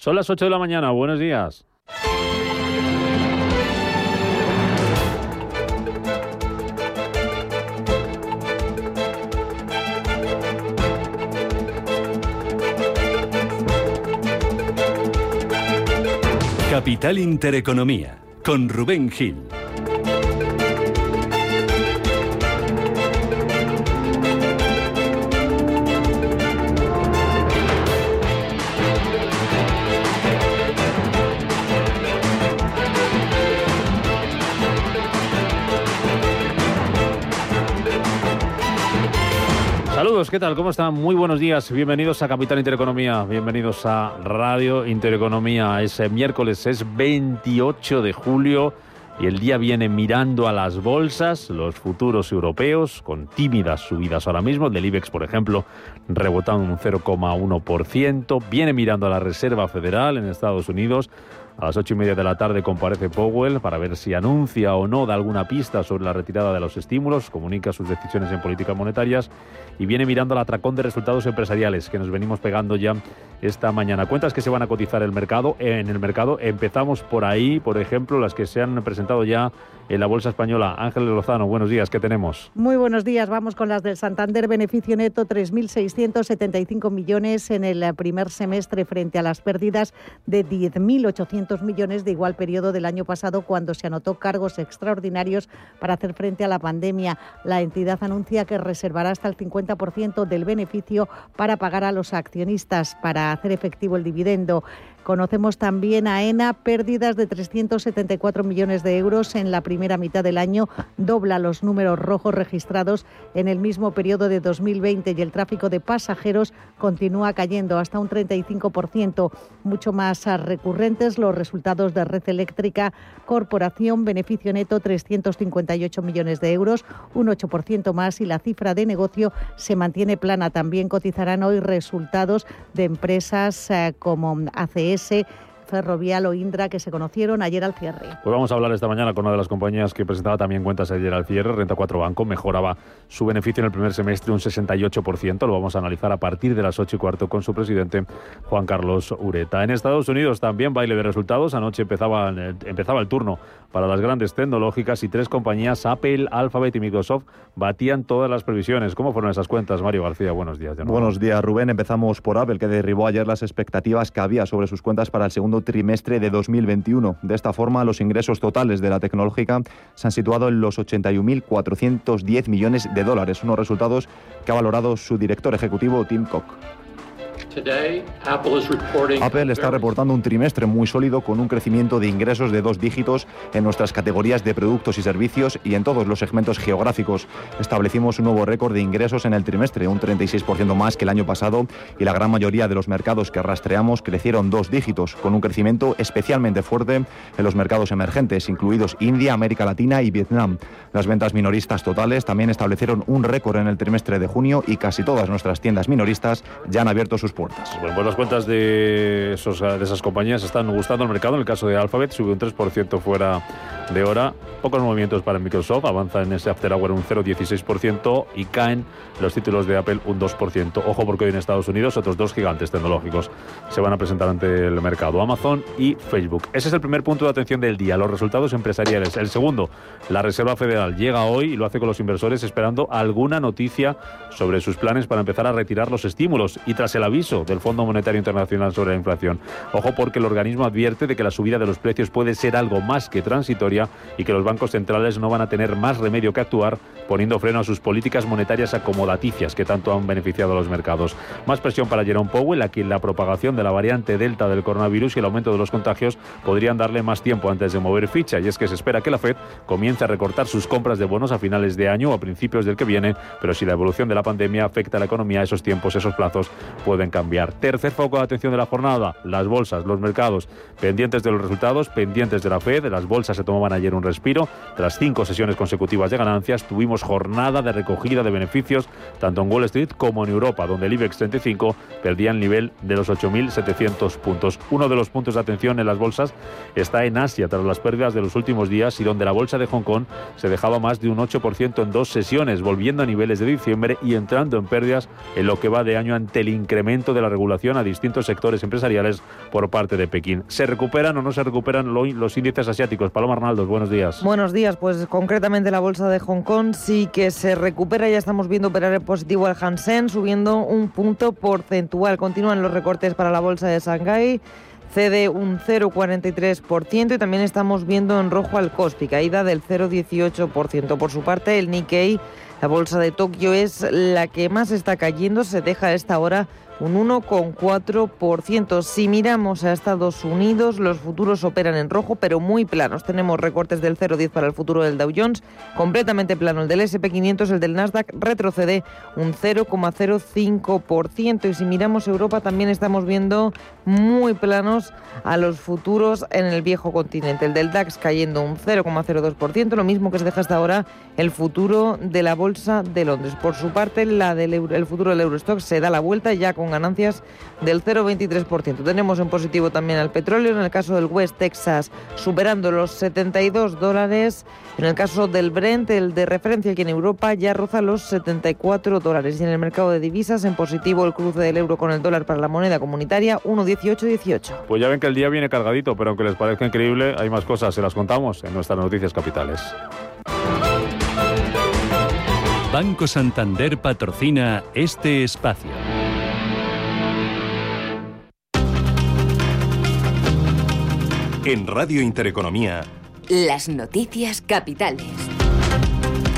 Son las 8 de la mañana, buenos días. Capital Intereconomía, con Rubén Gil. ¿Qué tal? ¿Cómo están? Muy buenos días. Bienvenidos a Capital Intereconomía. Bienvenidos a Radio Intereconomía. Es miércoles, es 28 de julio y el día viene mirando a las bolsas, los futuros europeos, con tímidas subidas ahora mismo. El del IBEX, por ejemplo, rebotando un 0,1%. Viene mirando a la Reserva Federal en Estados Unidos a las ocho y media de la tarde comparece Powell para ver si anuncia o no da alguna pista sobre la retirada de los estímulos, comunica sus decisiones en políticas monetarias y viene mirando al atracón de resultados empresariales que nos venimos pegando ya esta mañana. Cuentas que se van a cotizar el mercado, en el mercado. Empezamos por ahí, por ejemplo, las que se han presentado ya en la Bolsa Española. Ángel Lozano, buenos días, ¿qué tenemos? Muy buenos días, vamos con las del Santander. Beneficio neto 3.675 millones en el primer semestre frente a las pérdidas de 10.800 millones de igual periodo del año pasado cuando se anotó cargos extraordinarios para hacer frente a la pandemia. La entidad anuncia que reservará hasta el 50% del beneficio para pagar a los accionistas para hacer efectivo el dividendo. Conocemos también a ENA, pérdidas de 374 millones de euros en la primera mitad del año, dobla los números rojos registrados en el mismo periodo de 2020 y el tráfico de pasajeros continúa cayendo hasta un 35%, mucho más recurrentes los resultados de Red Eléctrica Corporación, beneficio neto 358 millones de euros, un 8% más. Y la cifra de negocio se mantiene plana. También cotizarán hoy resultados de empresas eh, como ACE ese Ferrovial o Indra que se conocieron ayer al cierre. Pues vamos a hablar esta mañana con una de las compañías que presentaba también cuentas ayer al cierre, Renta 4 Banco, mejoraba su beneficio en el primer semestre un 68%, lo vamos a analizar a partir de las 8 y cuarto con su presidente Juan Carlos Ureta. En Estados Unidos también baile de resultados, anoche empezaba, empezaba el turno para las grandes tecnológicas y tres compañías, Apple, Alphabet y Microsoft, batían todas las previsiones. ¿Cómo fueron esas cuentas, Mario García? Buenos días. Buenos días, Rubén. Empezamos por Apple, que derribó ayer las expectativas que había sobre sus cuentas para el segundo trimestre de 2021. De esta forma, los ingresos totales de la tecnológica se han situado en los 81.410 millones de dólares, unos resultados que ha valorado su director ejecutivo Tim Cook. Apple está reportando un trimestre muy sólido con un crecimiento de ingresos de dos dígitos en nuestras categorías de productos y servicios y en todos los segmentos geográficos. Establecimos un nuevo récord de ingresos en el trimestre, un 36% más que el año pasado y la gran mayoría de los mercados que rastreamos crecieron dos dígitos, con un crecimiento especialmente fuerte en los mercados emergentes, incluidos India, América Latina y Vietnam. Las ventas minoristas totales también establecieron un récord en el trimestre de junio y casi todas nuestras tiendas minoristas ya han abierto sus bueno, pues las cuentas de, esos, de esas compañías están gustando al mercado. En el caso de Alphabet, subió un 3% fuera de hora. Pocos movimientos para Microsoft, avanza en ese after hour un 0,16% y caen los títulos de Apple un 2%. Ojo porque hoy en Estados Unidos otros dos gigantes tecnológicos se van a presentar ante el mercado, Amazon y Facebook. Ese es el primer punto de atención del día, los resultados empresariales. El segundo, la Reserva Federal llega hoy y lo hace con los inversores esperando alguna noticia sobre sus planes para empezar a retirar los estímulos y tras el aviso del Fondo Monetario Internacional sobre la inflación. Ojo porque el organismo advierte de que la subida de los precios puede ser algo más que transitoria y que los bancos centrales no van a tener más remedio que actuar poniendo freno a sus políticas monetarias acomodaticias que tanto han beneficiado a los mercados. Más presión para Jerome Powell, a quien la propagación de la variante Delta del coronavirus y el aumento de los contagios podrían darle más tiempo antes de mover ficha y es que se espera que la Fed comience a recortar sus compras de bonos a finales de año o a principios del que viene, pero si la evolución de la pandemia afecta a la economía, esos tiempos, esos plazos pueden cambiar. Tercer foco de atención de la jornada, las bolsas, los mercados, pendientes de los resultados, pendientes de la Fed, las bolsas se tomaban ayer un respiro. Tras cinco sesiones consecutivas de ganancias, tuvimos jornada de recogida de beneficios tanto en Wall Street como en Europa, donde el IBEX 35 perdía el nivel de los 8.700 puntos. Uno de los puntos de atención en las bolsas está en Asia, tras las pérdidas de los últimos días y donde la bolsa de Hong Kong se dejaba más de un 8% en dos sesiones, volviendo a niveles de diciembre y entrando en pérdidas en lo que va de año ante el incremento de la regulación a distintos sectores empresariales por parte de Pekín. ¿Se recuperan o no se recuperan los índices asiáticos? Paloma Arnaldos, buenos días. Buenos días, pues concretamente la bolsa de Hong Kong sí que se recupera, ya estamos viendo operar el positivo al Hansen, subiendo un punto porcentual. Continúan los recortes para la bolsa de Shanghái cede un 0,43% y también estamos viendo en rojo al Kospi, caída del 0,18%. Por su parte, el Nikkei, la bolsa de Tokio, es la que más está cayendo, se deja a esta hora un 1,4%. Si miramos a Estados Unidos, los futuros operan en rojo, pero muy planos. Tenemos recortes del 0,10 para el futuro del Dow Jones, completamente plano el del SP500, el del Nasdaq retrocede un 0,05%. Y si miramos Europa, también estamos viendo muy planos a los futuros en el viejo continente. El del DAX cayendo un 0,02%, lo mismo que se deja hasta ahora el futuro de la Bolsa de Londres. Por su parte, la del el futuro del Eurostock se da la vuelta ya con ganancias del 0,23%. Tenemos en positivo también al petróleo, en el caso del West Texas superando los 72 dólares, en el caso del Brent, el de referencia aquí en Europa, ya roza los 74 dólares. Y en el mercado de divisas, en positivo el cruce del euro con el dólar para la moneda comunitaria, 1,1818. Pues ya ven que el día viene cargadito, pero aunque les parezca increíble, hay más cosas, se las contamos en nuestras noticias capitales. Banco Santander patrocina este espacio. En Radio Intereconomía. Las noticias capitales.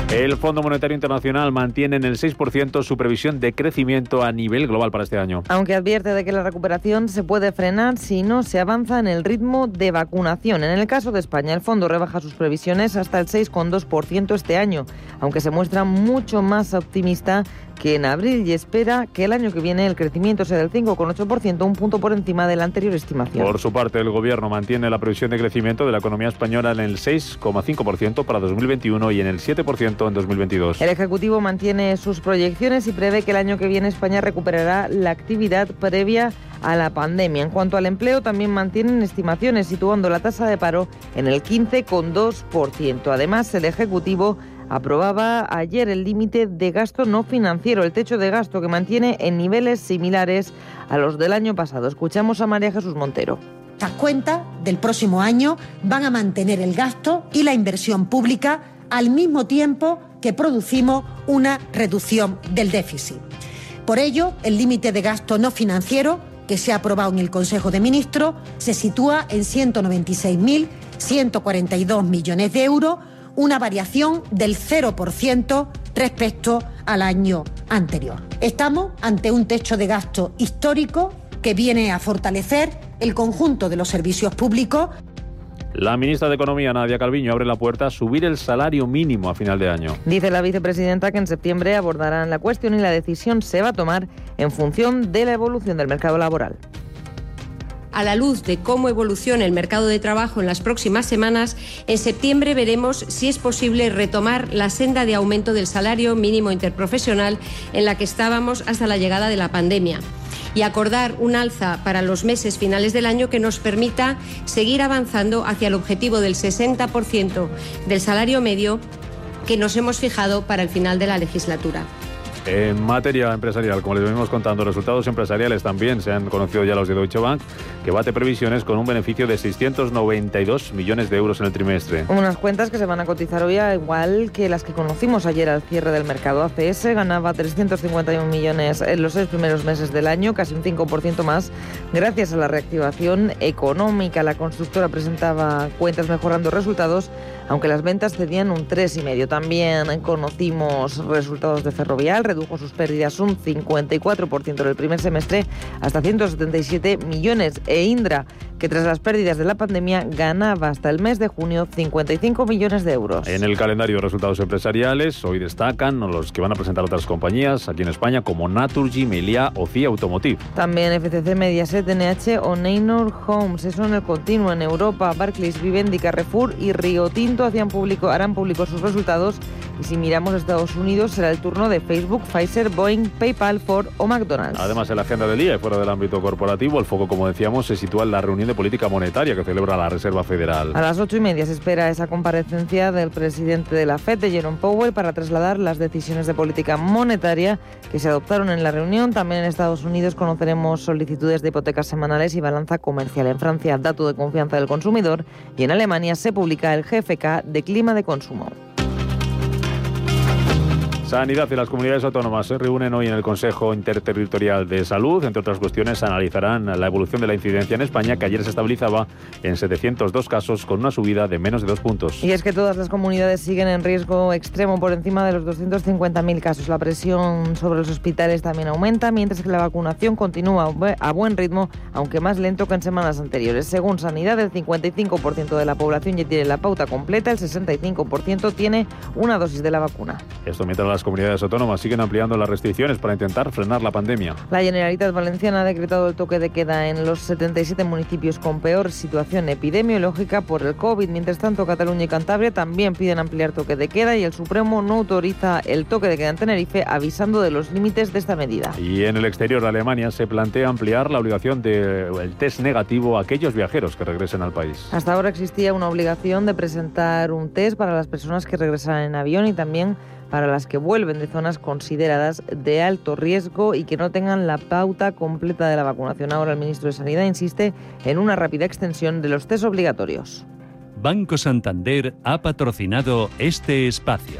El Fondo Monetario Internacional mantiene en el 6% su previsión de crecimiento a nivel global para este año. Aunque advierte de que la recuperación se puede frenar si no se avanza en el ritmo de vacunación. En el caso de España, el fondo rebaja sus previsiones hasta el 6,2% este año, aunque se muestra mucho más optimista que en abril y espera que el año que viene el crecimiento sea del 5,8%, un punto por encima de la anterior estimación. Por su parte, el Gobierno mantiene la previsión de crecimiento de la economía española en el 6,5% para 2021 y en el 7% en 2022. El Ejecutivo mantiene sus proyecciones y prevé que el año que viene España recuperará la actividad previa a la pandemia. En cuanto al empleo, también mantienen estimaciones situando la tasa de paro en el 15,2%. Además, el Ejecutivo aprobaba ayer el límite de gasto no financiero, el techo de gasto que mantiene en niveles similares a los del año pasado. Escuchamos a María Jesús Montero. Las cuentas del próximo año van a mantener el gasto y la inversión pública al mismo tiempo que producimos una reducción del déficit. Por ello, el límite de gasto no financiero que se ha aprobado en el Consejo de Ministros se sitúa en 196.142 millones de euros una variación del 0% respecto al año anterior. Estamos ante un techo de gasto histórico que viene a fortalecer el conjunto de los servicios públicos. La ministra de Economía, Nadia Calviño, abre la puerta a subir el salario mínimo a final de año. Dice la vicepresidenta que en septiembre abordarán la cuestión y la decisión se va a tomar en función de la evolución del mercado laboral a la luz de cómo evoluciona el mercado de trabajo en las próximas semanas, en septiembre veremos si es posible retomar la senda de aumento del salario mínimo interprofesional en la que estábamos hasta la llegada de la pandemia y acordar un alza para los meses finales del año que nos permita seguir avanzando hacia el objetivo del 60% del salario medio que nos hemos fijado para el final de la legislatura. En materia empresarial, como les venimos contando, resultados empresariales también se han conocido ya los de Deutsche Bank, que bate previsiones con un beneficio de 692 millones de euros en el trimestre. Unas cuentas que se van a cotizar hoy igual que las que conocimos ayer al cierre del mercado. ACS ganaba 351 millones en los seis primeros meses del año, casi un 5% más, gracias a la reactivación económica. La constructora presentaba cuentas mejorando resultados aunque las ventas cedían un 3,5. También conocimos resultados de Ferrovial, redujo sus pérdidas un 54% en el primer semestre hasta 177 millones. E Indra, que tras las pérdidas de la pandemia ganaba hasta el mes de junio 55 millones de euros. En el calendario de resultados empresariales, hoy destacan los que van a presentar otras compañías aquí en España como Naturgy, Melia o CIA Automotive. También FCC, Mediaset, NH o Neynor Homes. Eso en el continuo. En Europa, Barclays, Vivendi, Carrefour y Río Tinto hacían público, harán públicos sus resultados. Y si miramos a Estados Unidos, será el turno de Facebook, Pfizer, Boeing, PayPal, Ford o McDonald's. Además, en la agenda del día y fuera del ámbito corporativo, el foco, como decíamos, se sitúa en la reunión de política monetaria que celebra la Reserva Federal. A las ocho y media se espera esa comparecencia del presidente de la FED, de Jerome Powell, para trasladar las decisiones de política monetaria que se adoptaron en la reunión. También en Estados Unidos conoceremos solicitudes de hipotecas semanales y balanza comercial. En Francia, dato de confianza del consumidor. Y en Alemania se publica el GFK de clima de consumo. Sanidad y las comunidades autónomas se reúnen hoy en el Consejo Interterritorial de Salud. Entre otras cuestiones, analizarán la evolución de la incidencia en España, que ayer se estabilizaba en 702 casos, con una subida de menos de dos puntos. Y es que todas las comunidades siguen en riesgo extremo por encima de los 250.000 casos. La presión sobre los hospitales también aumenta, mientras que la vacunación continúa a buen ritmo, aunque más lento que en semanas anteriores. Según Sanidad, el 55% de la población ya tiene la pauta completa, el 65% tiene una dosis de la vacuna. Esto mientras las comunidades autónomas siguen ampliando las restricciones para intentar frenar la pandemia. La Generalitat Valenciana ha decretado el toque de queda en los 77 municipios con peor situación epidemiológica por el COVID. Mientras tanto, Cataluña y Cantabria también piden ampliar toque de queda y el Supremo no autoriza el toque de queda en Tenerife avisando de los límites de esta medida. Y en el exterior de Alemania se plantea ampliar la obligación del test negativo a aquellos viajeros que regresen al país. Hasta ahora existía una obligación de presentar un test para las personas que regresan en avión y también para las que vuelven de zonas consideradas de alto riesgo y que no tengan la pauta completa de la vacunación. Ahora el ministro de Sanidad insiste en una rápida extensión de los test obligatorios. Banco Santander ha patrocinado este espacio.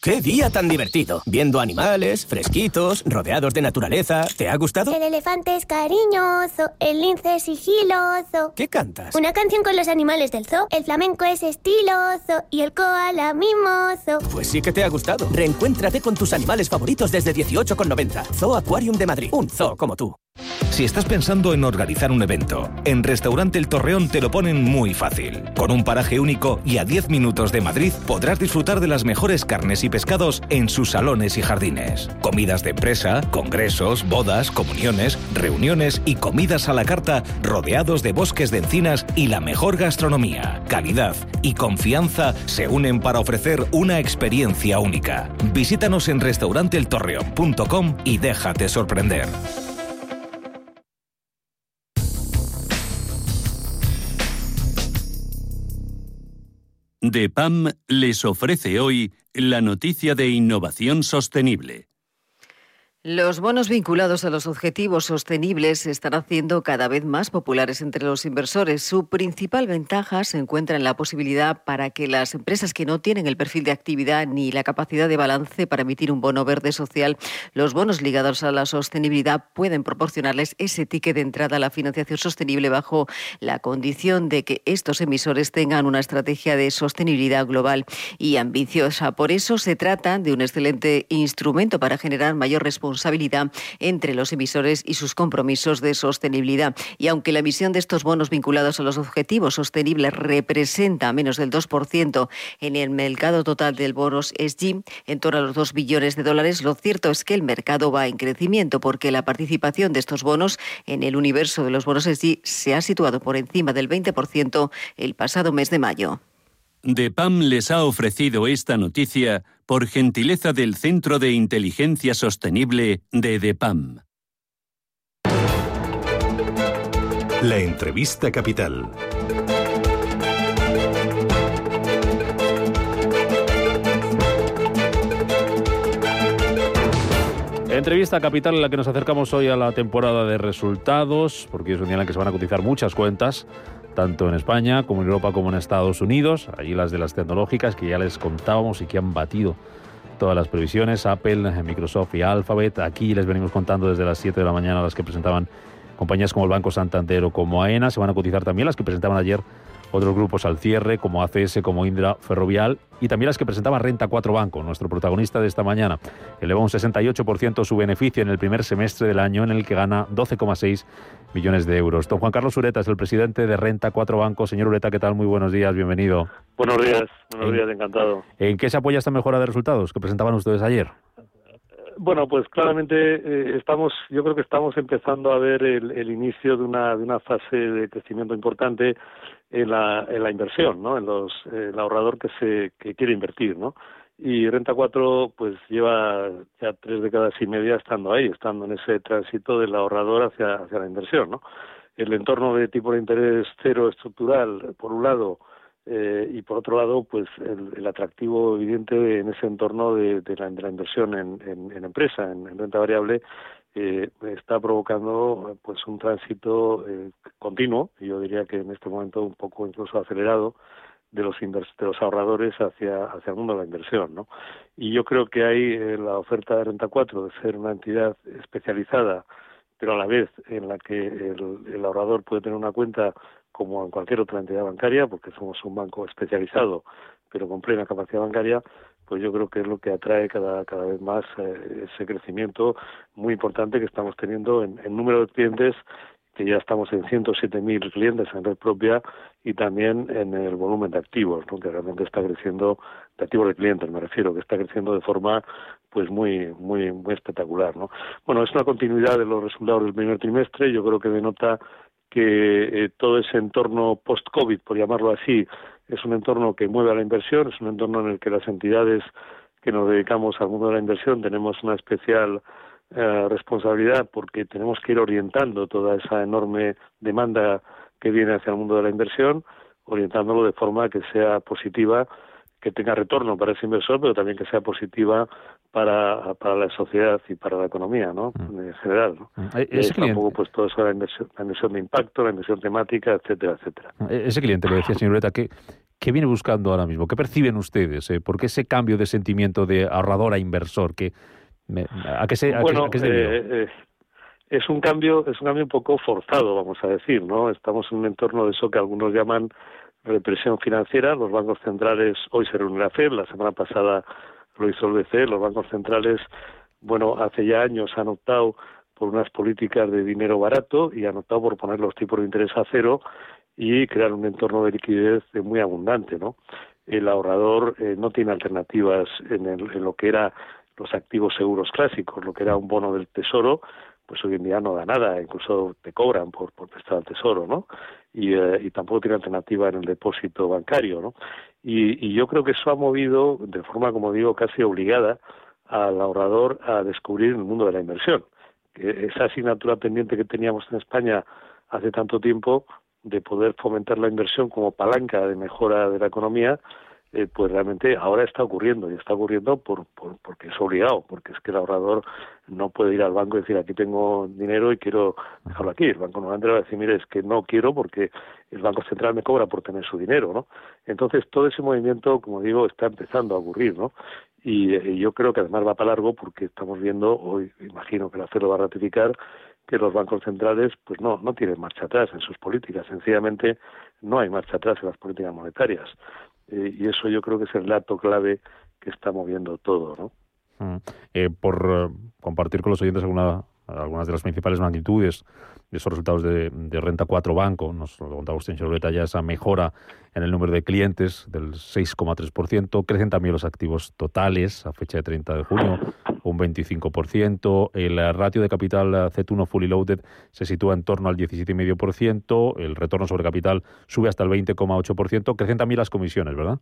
¡Qué día tan divertido! Viendo animales, fresquitos, rodeados de naturaleza. ¿Te ha gustado? El elefante es cariñoso, el lince es sigiloso. ¿Qué cantas? Una canción con los animales del zoo. El flamenco es estiloso y el koala mimoso. Pues sí que te ha gustado. Reencuéntrate con tus animales favoritos desde 18,90. Zoo Aquarium de Madrid. Un zoo como tú. Si estás pensando en organizar un evento, en Restaurante El Torreón te lo ponen muy fácil. Con un paraje único y a 10 minutos de Madrid podrás disfrutar de las mejores carnes y pescados en sus salones y jardines. Comidas de empresa, congresos, bodas, comuniones, reuniones y comidas a la carta rodeados de bosques de encinas y la mejor gastronomía. Calidad y confianza se unen para ofrecer una experiencia única. Visítanos en restauranteeltorreón.com y déjate sorprender. DEPAM les ofrece hoy la noticia de innovación sostenible. Los bonos vinculados a los objetivos sostenibles se están haciendo cada vez más populares entre los inversores. Su principal ventaja se encuentra en la posibilidad para que las empresas que no tienen el perfil de actividad ni la capacidad de balance para emitir un bono verde social, los bonos ligados a la sostenibilidad pueden proporcionarles ese ticket de entrada a la financiación sostenible bajo la condición de que estos emisores tengan una estrategia de sostenibilidad global y ambiciosa. Por eso se trata de un excelente instrumento para generar mayor responsabilidad responsabilidad entre los emisores y sus compromisos de sostenibilidad. Y aunque la emisión de estos bonos vinculados a los objetivos sostenibles representa menos del 2% en el mercado total del bonos SG, en torno a los 2 billones de dólares, lo cierto es que el mercado va en crecimiento porque la participación de estos bonos en el universo de los bonos SG se ha situado por encima del 20% el pasado mes de mayo. DEPAM les ha ofrecido esta noticia por gentileza del Centro de Inteligencia Sostenible de DEPAM. La entrevista capital. Entrevista capital en la que nos acercamos hoy a la temporada de resultados, porque es un día en el que se van a cotizar muchas cuentas tanto en España como en Europa como en Estados Unidos. Allí las de las tecnológicas que ya les contábamos y que han batido todas las previsiones, Apple, Microsoft y Alphabet. Aquí les venimos contando desde las 7 de la mañana las que presentaban compañías como el Banco Santander o como AENA. Se van a cotizar también las que presentaban ayer otros grupos al cierre como ACS, como Indra Ferrovial y también las que presentaba Renta 4 Banco, nuestro protagonista de esta mañana. Eleva un 68% su beneficio en el primer semestre del año en el que gana 12,6 millones de euros. Don Juan Carlos Ureta es el presidente de Renta 4 Banco. Señor Ureta, ¿qué tal? Muy buenos días, bienvenido. Buenos días, buenos días, encantado. ¿En qué se apoya esta mejora de resultados que presentaban ustedes ayer? Bueno, pues claramente eh, estamos, yo creo que estamos empezando a ver el, inicio de una, de una fase de crecimiento importante en la, en la inversión, ¿no? En los, el ahorrador que se que quiere invertir, ¿no? Y Renta 4 pues lleva ya tres décadas y media estando ahí, estando en ese tránsito del ahorrador hacia, hacia la inversión, ¿no? El entorno de tipo de interés cero estructural, por un lado, eh, y por otro lado, pues el, atractivo evidente en ese entorno de, de, la, de la, inversión en, en, empresa, en, renta variable, eh, está provocando pues un tránsito eh, continuo, yo diría que en este momento un poco incluso acelerado, de los, de los ahorradores hacia, hacia el mundo de la inversión. ¿no? Y yo creo que hay eh, la oferta de Renta 4 de ser una entidad especializada, pero a la vez en la que el ahorrador puede tener una cuenta como en cualquier otra entidad bancaria, porque somos un banco especializado, pero con plena capacidad bancaria, pues yo creo que es lo que atrae cada, cada vez más eh, ese crecimiento muy importante que estamos teniendo en, en número de clientes que ya estamos en 107.000 clientes en red propia y también en el volumen de activos, ¿no? que realmente está creciendo, de activos de clientes me refiero, que está creciendo de forma pues muy muy muy espectacular. ¿no? Bueno, es una continuidad de los resultados del primer trimestre, yo creo que denota que eh, todo ese entorno post-COVID, por llamarlo así, es un entorno que mueve a la inversión, es un entorno en el que las entidades que nos dedicamos al mundo de la inversión tenemos una especial eh, responsabilidad porque tenemos que ir orientando toda esa enorme demanda que viene hacia el mundo de la inversión, orientándolo de forma que sea positiva que tenga retorno para ese inversor, pero también que sea positiva para, para la sociedad y para la economía, ¿no? Mm. En general, ¿no? Mm. E-, ese cliente... pues todo eso la inversión, la inversión de impacto, la inversión temática, etcétera, etcétera. Mm. E-, ese cliente, lo decía señorita, ¿qué, ¿qué viene buscando ahora mismo? ¿Qué perciben ustedes? Eh? ¿Por qué ese cambio de sentimiento de ahorrador a inversor? que ¿A qué se, bueno, eh, eh, es un cambio es un cambio un poco forzado, vamos a decir, ¿no? Estamos en un entorno de eso que algunos llaman represión financiera. Los bancos centrales, hoy se reúne la FED, la semana pasada lo hizo el BCE, los bancos centrales, bueno, hace ya años han optado por unas políticas de dinero barato y han optado por poner los tipos de interés a cero y crear un entorno de liquidez muy abundante, ¿no? El ahorrador eh, no tiene alternativas en, en lo que era los activos seguros clásicos, lo que era un bono del tesoro, pues hoy en día no da nada, incluso te cobran por, por prestar al tesoro, ¿no? Y, eh, y tampoco tiene alternativa en el depósito bancario, ¿no? Y, y yo creo que eso ha movido, de forma, como digo, casi obligada al ahorrador a descubrir el mundo de la inversión. Que esa asignatura pendiente que teníamos en España hace tanto tiempo de poder fomentar la inversión como palanca de mejora de la economía, eh, pues realmente ahora está ocurriendo y está ocurriendo por, por, porque es obligado, porque es que el ahorrador no puede ir al banco y decir aquí tengo dinero y quiero dejarlo aquí. El banco normalmente va a decir, mire, es que no quiero porque el Banco Central me cobra por tener su dinero, ¿no? Entonces todo ese movimiento, como digo, está empezando a ocurrir, ¿no? Y, y yo creo que además va para largo porque estamos viendo, hoy imagino que la lo va a ratificar, que los bancos centrales pues no no tienen marcha atrás en sus políticas sencillamente no hay marcha atrás en las políticas monetarias eh, y eso yo creo que es el dato clave que está moviendo todo, ¿no? Mm. Eh, por eh, compartir con los oyentes alguna, algunas de las principales magnitudes de esos resultados de, renta 4 banco, nos lo contaba usted en ya esa mejora en el número de clientes del 6,3%, crecen también los activos totales a fecha de 30 de junio, un 25%, el ratio de capital Z1 fully loaded se sitúa en torno al 17,5%, el retorno sobre capital sube hasta el 20,8%, crecen también las comisiones, ¿verdad?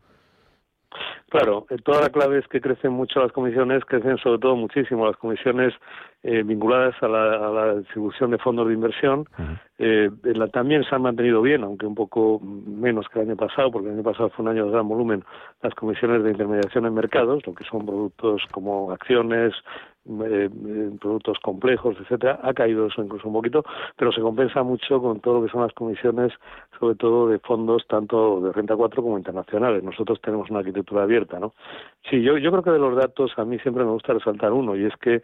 Claro, eh, toda la clave es que crecen mucho las comisiones, crecen sobre todo muchísimo las comisiones eh, vinculadas a la, distribución de fondos de inversión. eh, también se han mantenido bien, aunque un poco menos que el año pasado, porque el año pasado fue un año de gran volumen, las comisiones de intermediación en mercados, lo que son productos como acciones, eh, productos complejos, etcétera, ha caído eso incluso un poquito, pero se compensa mucho con todo lo que son las comisiones, sobre todo de fondos tanto de renta 4 como internacionales. Nosotros tenemos una arquitectura abierta, ¿no? Sí, yo, yo creo que de los datos a mí siempre me gusta resaltar uno, y es que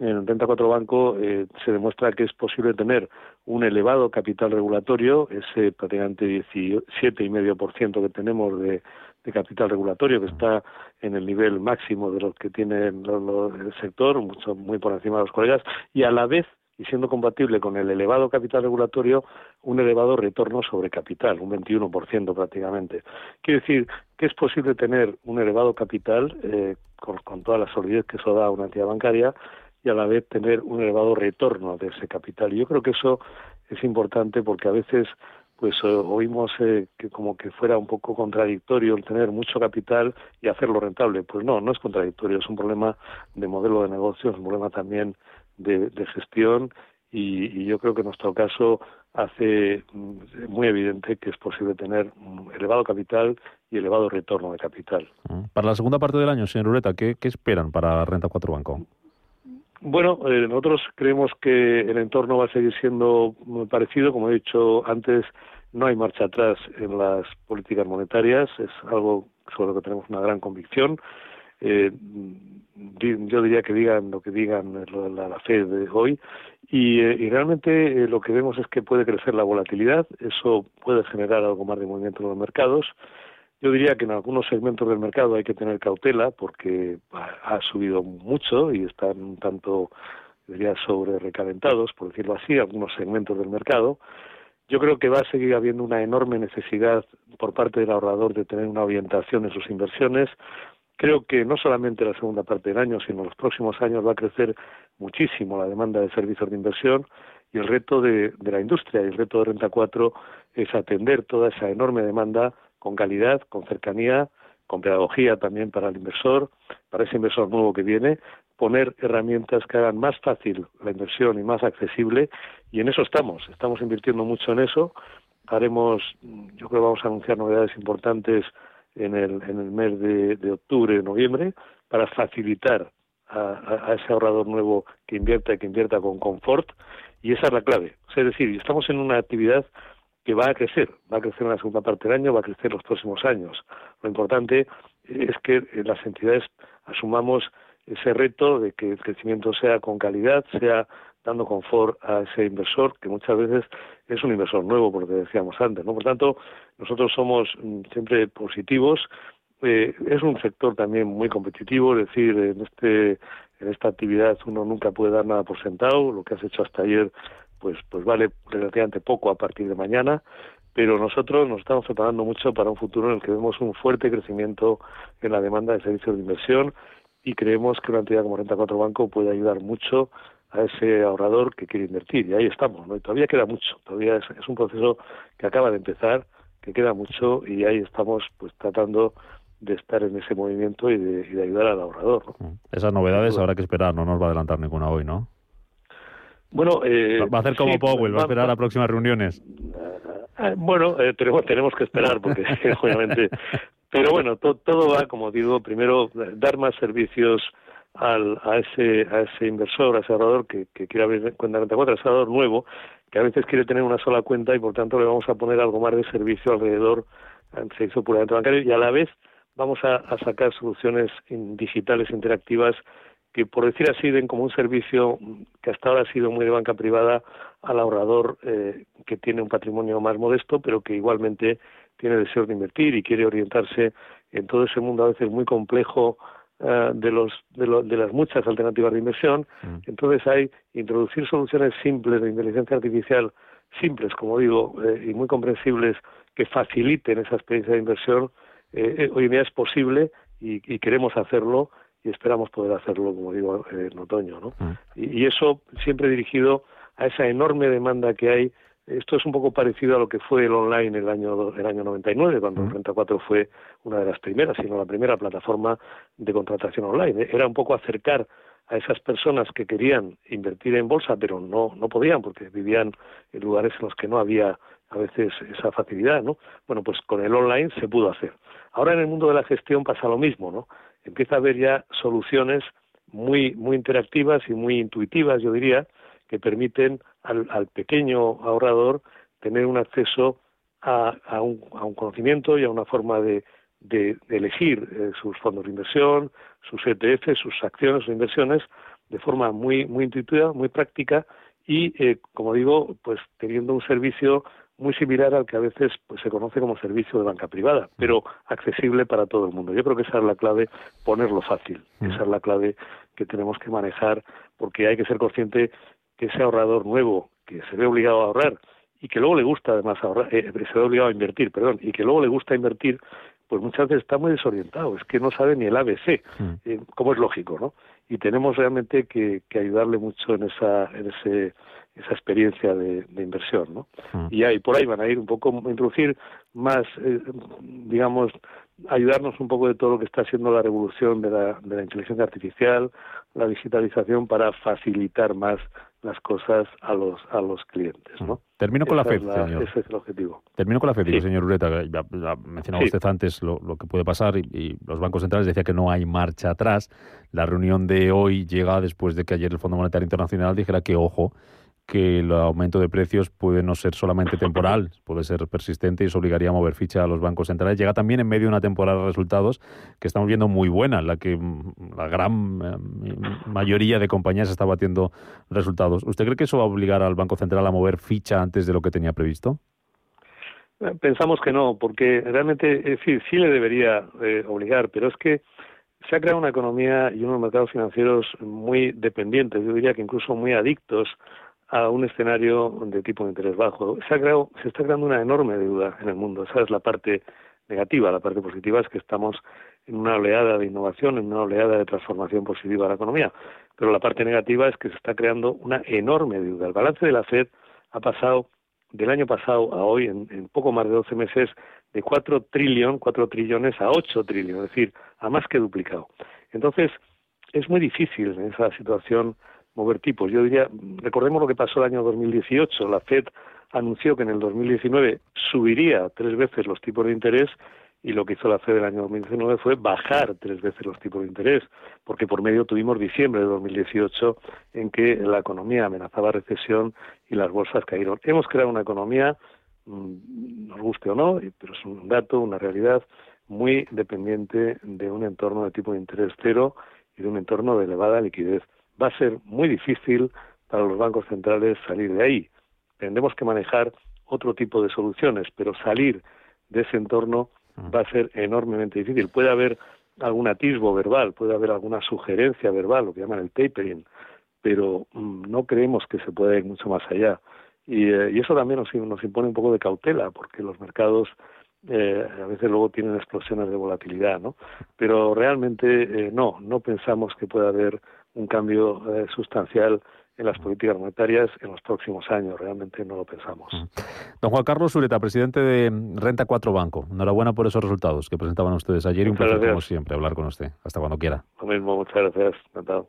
en Renta 4 Banco eh, se demuestra que es posible tener un elevado capital regulatorio, ese prácticamente 17,5% que tenemos de, de capital regulatorio, que está en el nivel máximo de lo que tiene el sector, mucho, muy por encima de los colegas, y a la vez, y siendo compatible con el elevado capital regulatorio, un elevado retorno sobre capital, un 21% prácticamente. Quiere decir que es posible tener un elevado capital, eh, con, con toda la solidez que eso da a una entidad bancaria, y a la vez tener un elevado retorno de ese capital. Y yo creo que eso es importante porque a veces pues eh, oímos eh, que como que fuera un poco contradictorio el tener mucho capital y hacerlo rentable. Pues no, no es contradictorio, es un problema de modelo de negocio, es un problema también de, gestión y, yo creo que en nuestro caso hace mm, muy evidente que es posible tener elevado capital y elevado retorno de capital. Para la segunda parte del año, señor Ureta, ¿qué, qué esperan para Renta 4 Banco? Bueno, eh, nosotros creemos que el entorno va a seguir siendo muy parecido. Como he dicho antes, no hay marcha atrás en las políticas monetarias. Es algo sobre lo que tenemos una gran convicción. Eh, yo diría que digan lo que digan la, la Fed de hoy. Y, eh, y realmente lo que vemos es que puede crecer la volatilidad. Eso puede generar algo más de movimiento en los mercados. Yo diría que en algunos segmentos del mercado hay que tener cautela porque ha subido mucho y están un tanto, diría, sobre recalentados, por decirlo así, algunos segmentos del mercado. Yo creo que va a seguir habiendo una enorme necesidad por parte del ahorrador de tener una orientación en sus inversiones. Creo que no solamente la segunda parte del año, sino los próximos años va a crecer muchísimo la demanda de servicios de inversión y el reto de, de la industria y el reto de Renta 4 es atender toda esa enorme demanda con calidad, con cercanía, con pedagogía también para el inversor, para ese inversor nuevo que viene, poner herramientas que hagan más fácil la inversión y más accesible, y en eso estamos, estamos invirtiendo mucho en eso. Haremos, yo creo que vamos a anunciar novedades importantes en el, en el mes de, octubre, noviembre, para facilitar a, a, ese ahorrador nuevo que invierta y que invierta con confort, y esa es la clave. es decir, estamos en una actividad que va a crecer, va a crecer en la segunda parte del año, va a crecer los próximos años. Lo importante es que eh, las entidades asumamos ese reto de que el crecimiento sea con calidad, sea dando confort a ese inversor, que muchas veces es un inversor nuevo, por lo que decíamos antes. ¿no? Por tanto, nosotros somos mm, siempre positivos. Eh, es un sector también muy competitivo, es decir, en, este, en esta actividad uno nunca puede dar nada por sentado. Lo que has hecho hasta ayer pues, pues vale relativamente poco a partir de mañana, pero nosotros nos estamos preparando mucho para un futuro en el que vemos un fuerte crecimiento en la demanda de servicios de inversión y creemos que una entidad como Renta 4 Banco puede ayudar mucho a ese ahorrador que quiere invertir. Y ahí estamos, ¿no? Y todavía queda mucho, todavía es, un proceso que acaba de empezar, que queda mucho y ahí estamos pues tratando de estar en ese movimiento y de, y de ayudar al ahorrador. ¿no? Esas novedades habrá que esperar, no nos va a adelantar ninguna hoy, ¿no? Bueno, eh, va a hacer como Powell, va, a esperar a próximas reuniones. Eh, bueno, eh, tenemos, tenemos que esperar porque obviamente Pero bueno, todo va, como digo, primero dar más servicios al, a, ese, a ese inversor, a ese ahorrador que, que quiere abrir cuenta 34, ese ahorrador nuevo, que a veces quiere tener una sola cuenta y por tanto le vamos a poner algo más de servicio alrededor del servicio puramente bancario y a la vez vamos a, a sacar soluciones digitales interactivas que por decir así den como un servicio que hasta ahora ha sido muy de banca privada al ahorrador eh, que tiene un patrimonio más modesto pero que igualmente tiene deseo de invertir y quiere orientarse en todo ese mundo a veces muy complejo eh, de, los, de, de, las muchas alternativas de inversión. Mm. Entonces hay introducir soluciones simples de inteligencia artificial, simples, como digo, eh, y muy comprensibles, que faciliten esa experiencia de inversión. hoy en día es posible y, y queremos hacerlo y esperamos poder hacerlo, como digo, en otoño. ¿no? Mm. Y, eso siempre dirigido a esa enorme demanda que hay. Esto es un poco parecido a lo que fue el online el año, el año 99, cuando mm. Renta 4 fue una de las primeras, sino la primera plataforma de contratación online. Era un poco acercar a esas personas que querían invertir en bolsa, pero no, no podían porque vivían en lugares en los que no había a veces esa facilidad, ¿no? Bueno, pues con el online se pudo hacer. Ahora en el mundo de la gestión pasa lo mismo, ¿no? Empieza a haber ya soluciones muy, muy interactivas y muy intuitivas, yo diría, que permiten al, al pequeño ahorrador tener un acceso a, a, un, a, un, conocimiento y a una forma de, de, elegir eh, sus fondos de inversión, sus ETF, sus acciones o inversiones de forma muy, muy intuitiva, muy práctica y, eh, como digo, pues teniendo un servicio muy similar al que a veces pues, se conoce como servicio de banca privada, pero accesible para todo el mundo. Yo creo que esa es la clave, ponerlo fácil. Mm. Esa es la clave que tenemos que manejar, porque hay que ser consciente que ese ahorrador nuevo que se ve obligado a ahorrar y que luego le gusta además ahorrar, eh, se ve obligado a invertir, perdón, y que luego le gusta invertir, pues muchas veces está muy desorientado, es que no sabe ni el ABC, mm. eh, como es lógico, ¿no? Y tenemos realmente que, que ayudarle mucho en esa, en ese esa experiencia de, inversión, ¿no? Mm. Y ahí por ahí van a ir un poco introducir más, eh, digamos, ayudarnos un poco de todo lo que está haciendo la revolución de la, de la inteligencia artificial, la digitalización para facilitar más las cosas a los a los clientes, ¿no? Termino con la FED, señor. Ese es el objetivo. Termino con la FED, señor Ureta. Ya, mencionaba usted antes lo, lo, que puede pasar y, y, los bancos centrales decía que no hay marcha atrás. La reunión de hoy llega después de que ayer el Fondo Monetario Internacional dijera que, ojo, que el aumento de precios puede no ser solamente temporal, puede ser persistente y se obligaría a mover ficha a los bancos centrales. Llega también en medio de una temporada de resultados que estamos viendo muy buena, en la que mm, la gran eh, mayoría de compañías está batiendo resultados. ¿Usted cree que eso va a obligar al Banco Central a mover ficha antes de lo que tenía previsto? Eh, pensamos que no, porque realmente, sí, sí le debería eh, obligar, pero es que se ha creado una economía y unos mercados financieros muy dependientes, yo diría que incluso muy adictos a un escenario de tipo de interés bajo. Se, ha creado, se está creando una enorme deuda en el mundo. Esa es la parte negativa. La parte positiva es que estamos en una oleada de innovación, en una oleada de transformación positiva de la economía. Pero la parte negativa es que se está creando una enorme deuda. El balance de la Fed ha pasado del año pasado a hoy, en, poco más de 12 meses, de 4 trillones, 4 trillones a 8 trillones, es decir, a más que duplicado. Entonces, es muy difícil en esa situación mover tipos. Yo diría, recordemos lo que pasó el año 2018. La Fed anunció que en el 2019 subiría tres veces los tipos de interés y lo que hizo la Fed el año 2019 fue bajar tres veces los tipos de interés, porque por medio tuvimos diciembre de 2018 en que la economía amenazaba recesión y las bolsas cayeron. Hemos creado una economía, mm, nos guste o no, pero es un dato, una realidad muy dependiente de un entorno de tipo de interés cero y de un entorno de elevada liquidez va a ser muy difícil para los bancos centrales salir de ahí. Tendremos que manejar otro tipo de soluciones, pero salir de ese entorno va a ser enormemente difícil. Puede haber algún atisbo verbal, puede haber alguna sugerencia verbal, lo que llaman el tapering, pero mm, no creemos que se pueda ir mucho más allá. Y, eh, eso también nos, impone un poco de cautela, porque los mercados eh, a veces luego tienen explosiones de volatilidad, ¿no? Pero realmente eh, no, no pensamos que pueda haber un cambio eh, sustancial en las políticas monetarias en los próximos años. Realmente no lo pensamos. Mm. Don Juan Carlos Sureta, presidente de Renta 4 Banco. Enhorabuena por esos resultados que presentaban ustedes ayer y un placer, como siempre, hablar con usted. Hasta cuando quiera. Lo mismo, muchas gracias. Encantado.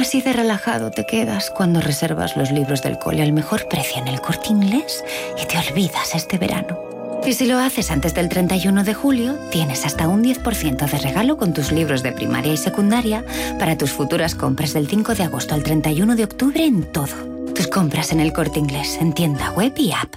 Así de relajado te quedas cuando reservas los libros del cole al mejor precio en el corte inglés y te olvidas este verano. Y si lo haces antes del 31 de julio, tienes hasta un 10% de regalo con tus libros de primaria y secundaria para tus futuras compras del 5 de agosto al 31 de octubre en todo. Tus compras en el corte inglés, en tienda web y app.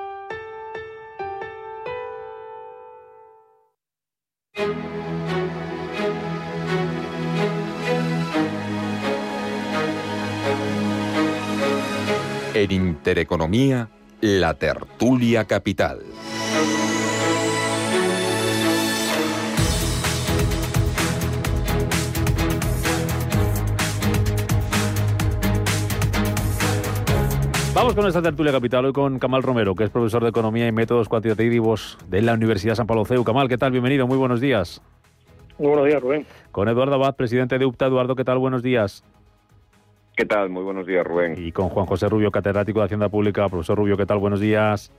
En Intereconomía, la tertulia capital. Vamos con esta tertulia capital hoy con Kamal Romero, que es profesor de Economía y Métodos Cuantitativos de la Universidad San Pablo CEU. Kamal, ¿qué tal? Bienvenido, muy buenos días. Muy buenos días, Rubén. Con Eduardo Abad, presidente de UPTA. Eduardo, ¿qué tal? Buenos días. ¿Qué tal? Muy buenos días, Rubén. Y con Juan José Rubio, catedrático de Hacienda Pública. Profesor Rubio, ¿qué tal? Buenos días.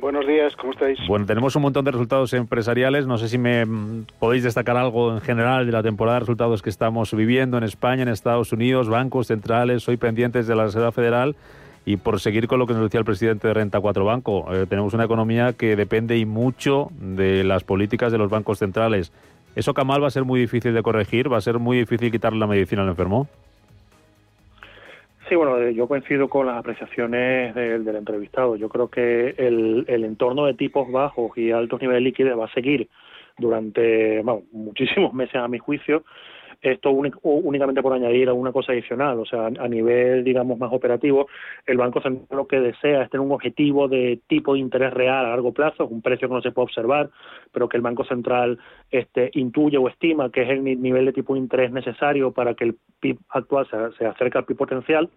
Buenos días, ¿cómo estáis? Bueno, tenemos un montón de resultados empresariales. No sé si me mm, podéis destacar algo en general de la temporada de resultados que estamos viviendo en España, en Estados Unidos, bancos centrales, hoy pendientes de la Reserva Federal. Y por seguir con lo que nos decía el presidente de Renta 4 Banco, eh, tenemos una economía que depende y mucho de las políticas de los bancos centrales. ¿Eso, Kamal, va a ser muy difícil de corregir? ¿Va a ser muy difícil quitarle la medicina al enfermo? Sí, bueno, eh, yo coincido con las apreciaciones del, del entrevistado. Yo creo que el, el, entorno de tipos bajos y altos niveles de liquidez va a seguir durante muchísimos meses, a mi juicio. Esto únicamente por añadir alguna cosa adicional, o sea, a nivel, digamos, más operativo, el Banco Central lo que desea es tener un objetivo de tipo de interés real a largo plazo, un precio que no se puede observar, pero que el Banco Central este, intuye o estima que es el nivel de tipo de interés necesario para que el PIB actual se, se acerque al PIB potencial.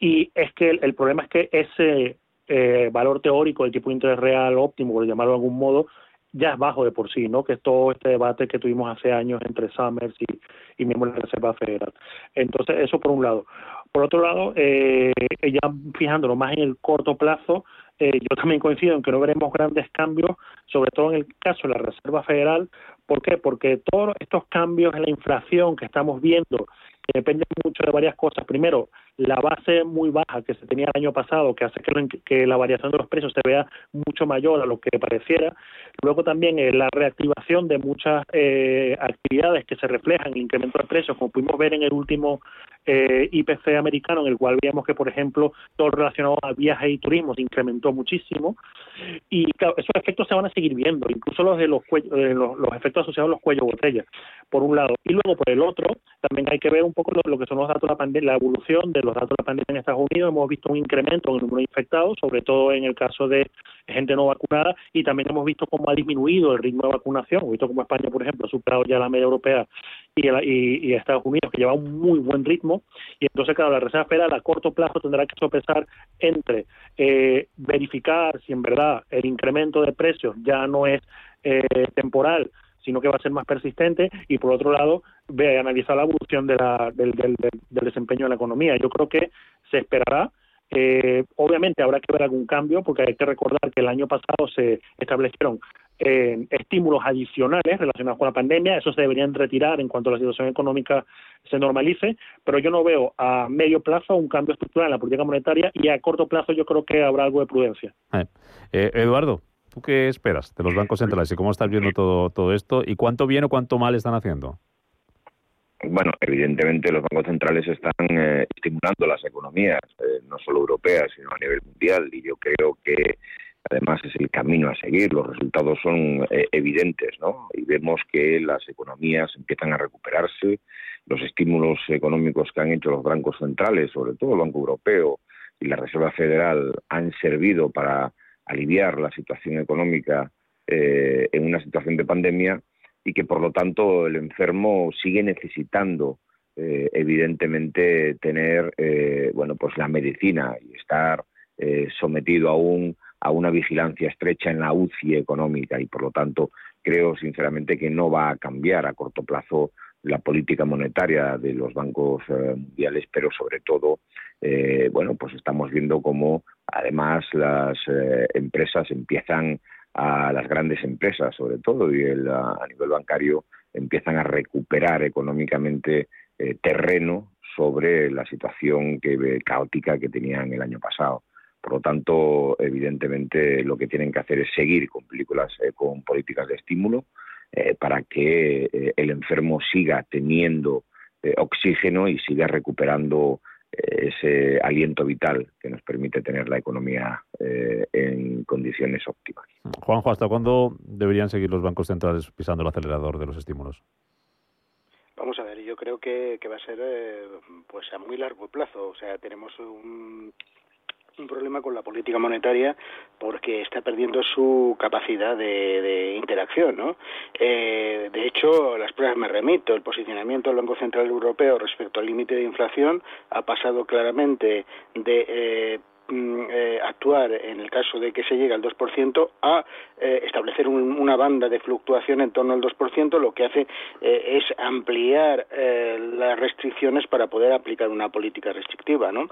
Y es que el, el problema es que ese eh, valor teórico del tipo de interés real óptimo, por llamarlo de algún modo, ya es bajo de por sí, ¿no? Que es todo este debate que tuvimos hace años entre Summers y, y de la Reserva Federal. Entonces, eso por un lado. Por otro lado, eh, ya fijándolo más en el corto plazo, eh, yo también coincido en que no veremos grandes cambios, sobre todo en el caso de la Reserva Federal. ¿Por qué? Porque todos estos cambios en la inflación que estamos viendo, dependen mucho de varias cosas. Primero, la base muy baja que se tenía el año pasado, que hace que, la variación de los precios se vea mucho mayor a lo que pareciera. Luego también eh, la reactivación de muchas eh, actividades que se reflejan en el incremento de precios, como pudimos ver en el último eh, IPC americano, en el cual veíamos que, por ejemplo, todo relacionado a viajes y turismo se incrementó muchísimo. Y claro, esos efectos se van a seguir viendo, incluso los de los, eh, los, los, efectos asociados a los cuellos botella, por un lado. Y luego, por el otro, también hay que ver un poco lo, lo que son los datos de la pandemia, la evolución de los datos de la pandemia en Estados Unidos. Hemos visto un incremento en el número de infectados, sobre todo en el caso de gente no vacunada, y también hemos visto cómo ha disminuido el ritmo de vacunación. Hemos visto cómo España, por ejemplo, ha superado ya la media europea y, Estados Unidos, que lleva un muy buen ritmo. Y entonces, claro, la Reserva Federal a corto plazo tendrá que sopesar entre eh, verificar si en verdad el incremento de precios ya no es eh, temporal, sino que va a ser más persistente y por otro lado ve analizar la evolución de la, del, del, desempeño de la economía. Yo creo que se esperará Eh, obviamente habrá que ver algún cambio porque hay que recordar que el año pasado se establecieron eh, estímulos adicionales relacionados con la pandemia, esos se deberían retirar en cuanto la situación económica se normalice, pero yo no veo a medio plazo un cambio estructural en la política monetaria y a corto plazo yo creo que habrá algo de prudencia. Eh, Eduardo, ¿tú qué esperas de los bancos centrales y cómo estás viendo todo, todo esto y cuánto bien o cuánto mal están haciendo? Bueno, evidentemente los bancos centrales están eh, estimulando las economías, eh, no solo europeas, sino a nivel mundial, y yo creo que además es el camino a seguir. Los resultados son eh, evidentes, ¿no? Y vemos que las economías empiezan a recuperarse, los estímulos económicos que han hecho los bancos centrales, sobre todo el Banco Europeo y la Reserva Federal, han servido para aliviar la situación económica en una situación de pandemia y que por lo tanto el enfermo sigue necesitando eh, evidentemente tener eh, bueno pues la medicina y estar eh, sometido aún a una vigilancia estrecha en la UCI económica. Y por lo tanto creo sinceramente que no va a cambiar a corto plazo la política monetaria de los bancos mundiales, pero sobre todo, bueno, pues estamos viendo cómo además las empresas empiezan a las grandes empresas, sobre todo, y el, a nivel bancario empiezan a recuperar económicamente eh, terreno sobre la situación que, caótica que tenían el año pasado. Por lo tanto, evidentemente, lo que tienen que hacer es seguir con películas, eh, con políticas de estímulo, eh, para que el enfermo siga teniendo oxígeno y siga recuperando ese aliento vital que nos permite tener la economía eh, en condiciones óptimas. Juanjo, ¿hasta cuándo deberían seguir los bancos centrales pisando el acelerador de los estímulos? Vamos a ver, yo creo que, va a ser eh, pues a muy largo plazo. O sea, tenemos un, un problema con la política monetaria porque está perdiendo su capacidad de, interacción. ¿no? Eh, de hecho, las pruebas me remito. El posicionamiento del Banco Central Europeo respecto al límite de inflación ha pasado claramente de eh, eh, actuar en el caso de que se llegue al 2% a eh, establecer una banda de fluctuación en torno al 2%, lo que hace eh, es ampliar las restricciones para poder aplicar una política restrictiva. ¿no?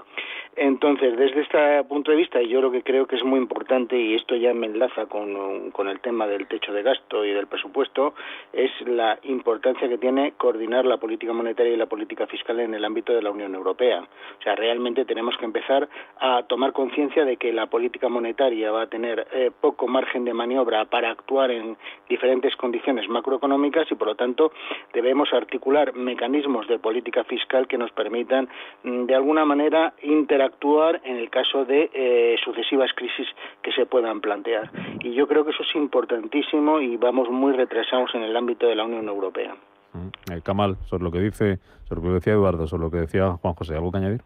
Entonces, desde este punto de vista, yo lo que creo que es muy importante, y esto ya me enlaza con el tema del techo de gasto y del presupuesto, es la importancia que tiene coordinar la política monetaria y la política fiscal en el ámbito de la Unión Europea. O sea, realmente tenemos que empezar a tomar conciencia de que la política monetaria va a tener eh, poco margen de maniobra para actuar en diferentes condiciones macroeconómicas y por lo tanto debemos articular mecanismos de política fiscal que nos permitan mm, de alguna manera interactuar en el caso de eh, sucesivas crisis que se puedan plantear. Y yo creo que eso es importantísimo y vamos muy retrasados en el ámbito de la Unión Europea. Mm, eh, Kamal, sobre lo que dice, sobre lo que decía Eduardo, sobre lo que decía Juan José, ¿algo que añadir?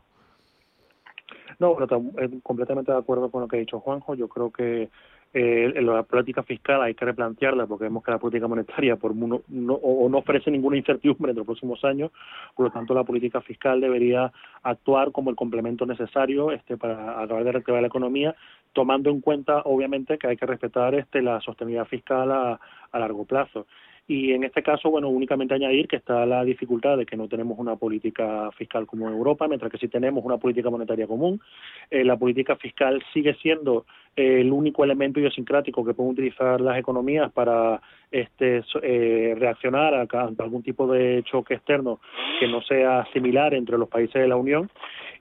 No, eh, completamente de acuerdo con lo que ha dicho Juanjo. Yo creo que eh, la política fiscal hay que replantearla porque vemos que la política monetaria por no, o no ofrece ninguna incertidumbre en los próximos años, por lo tanto la política fiscal debería actuar como el complemento necesario este para acabar de reactivar la economía, tomando en cuenta obviamente que hay que respetar este la sostenibilidad fiscal a largo plazo. Y en este caso, bueno, únicamente añadir que está la dificultad de que no tenemos una política fiscal como Europa, mientras que sí tenemos una política monetaria común. Eh, la política fiscal sigue siendo eh, el único elemento idiosincrático que pueden utilizar las economías para este, eh, reaccionar a, a algún tipo de choque externo que no sea similar entre los países de la Unión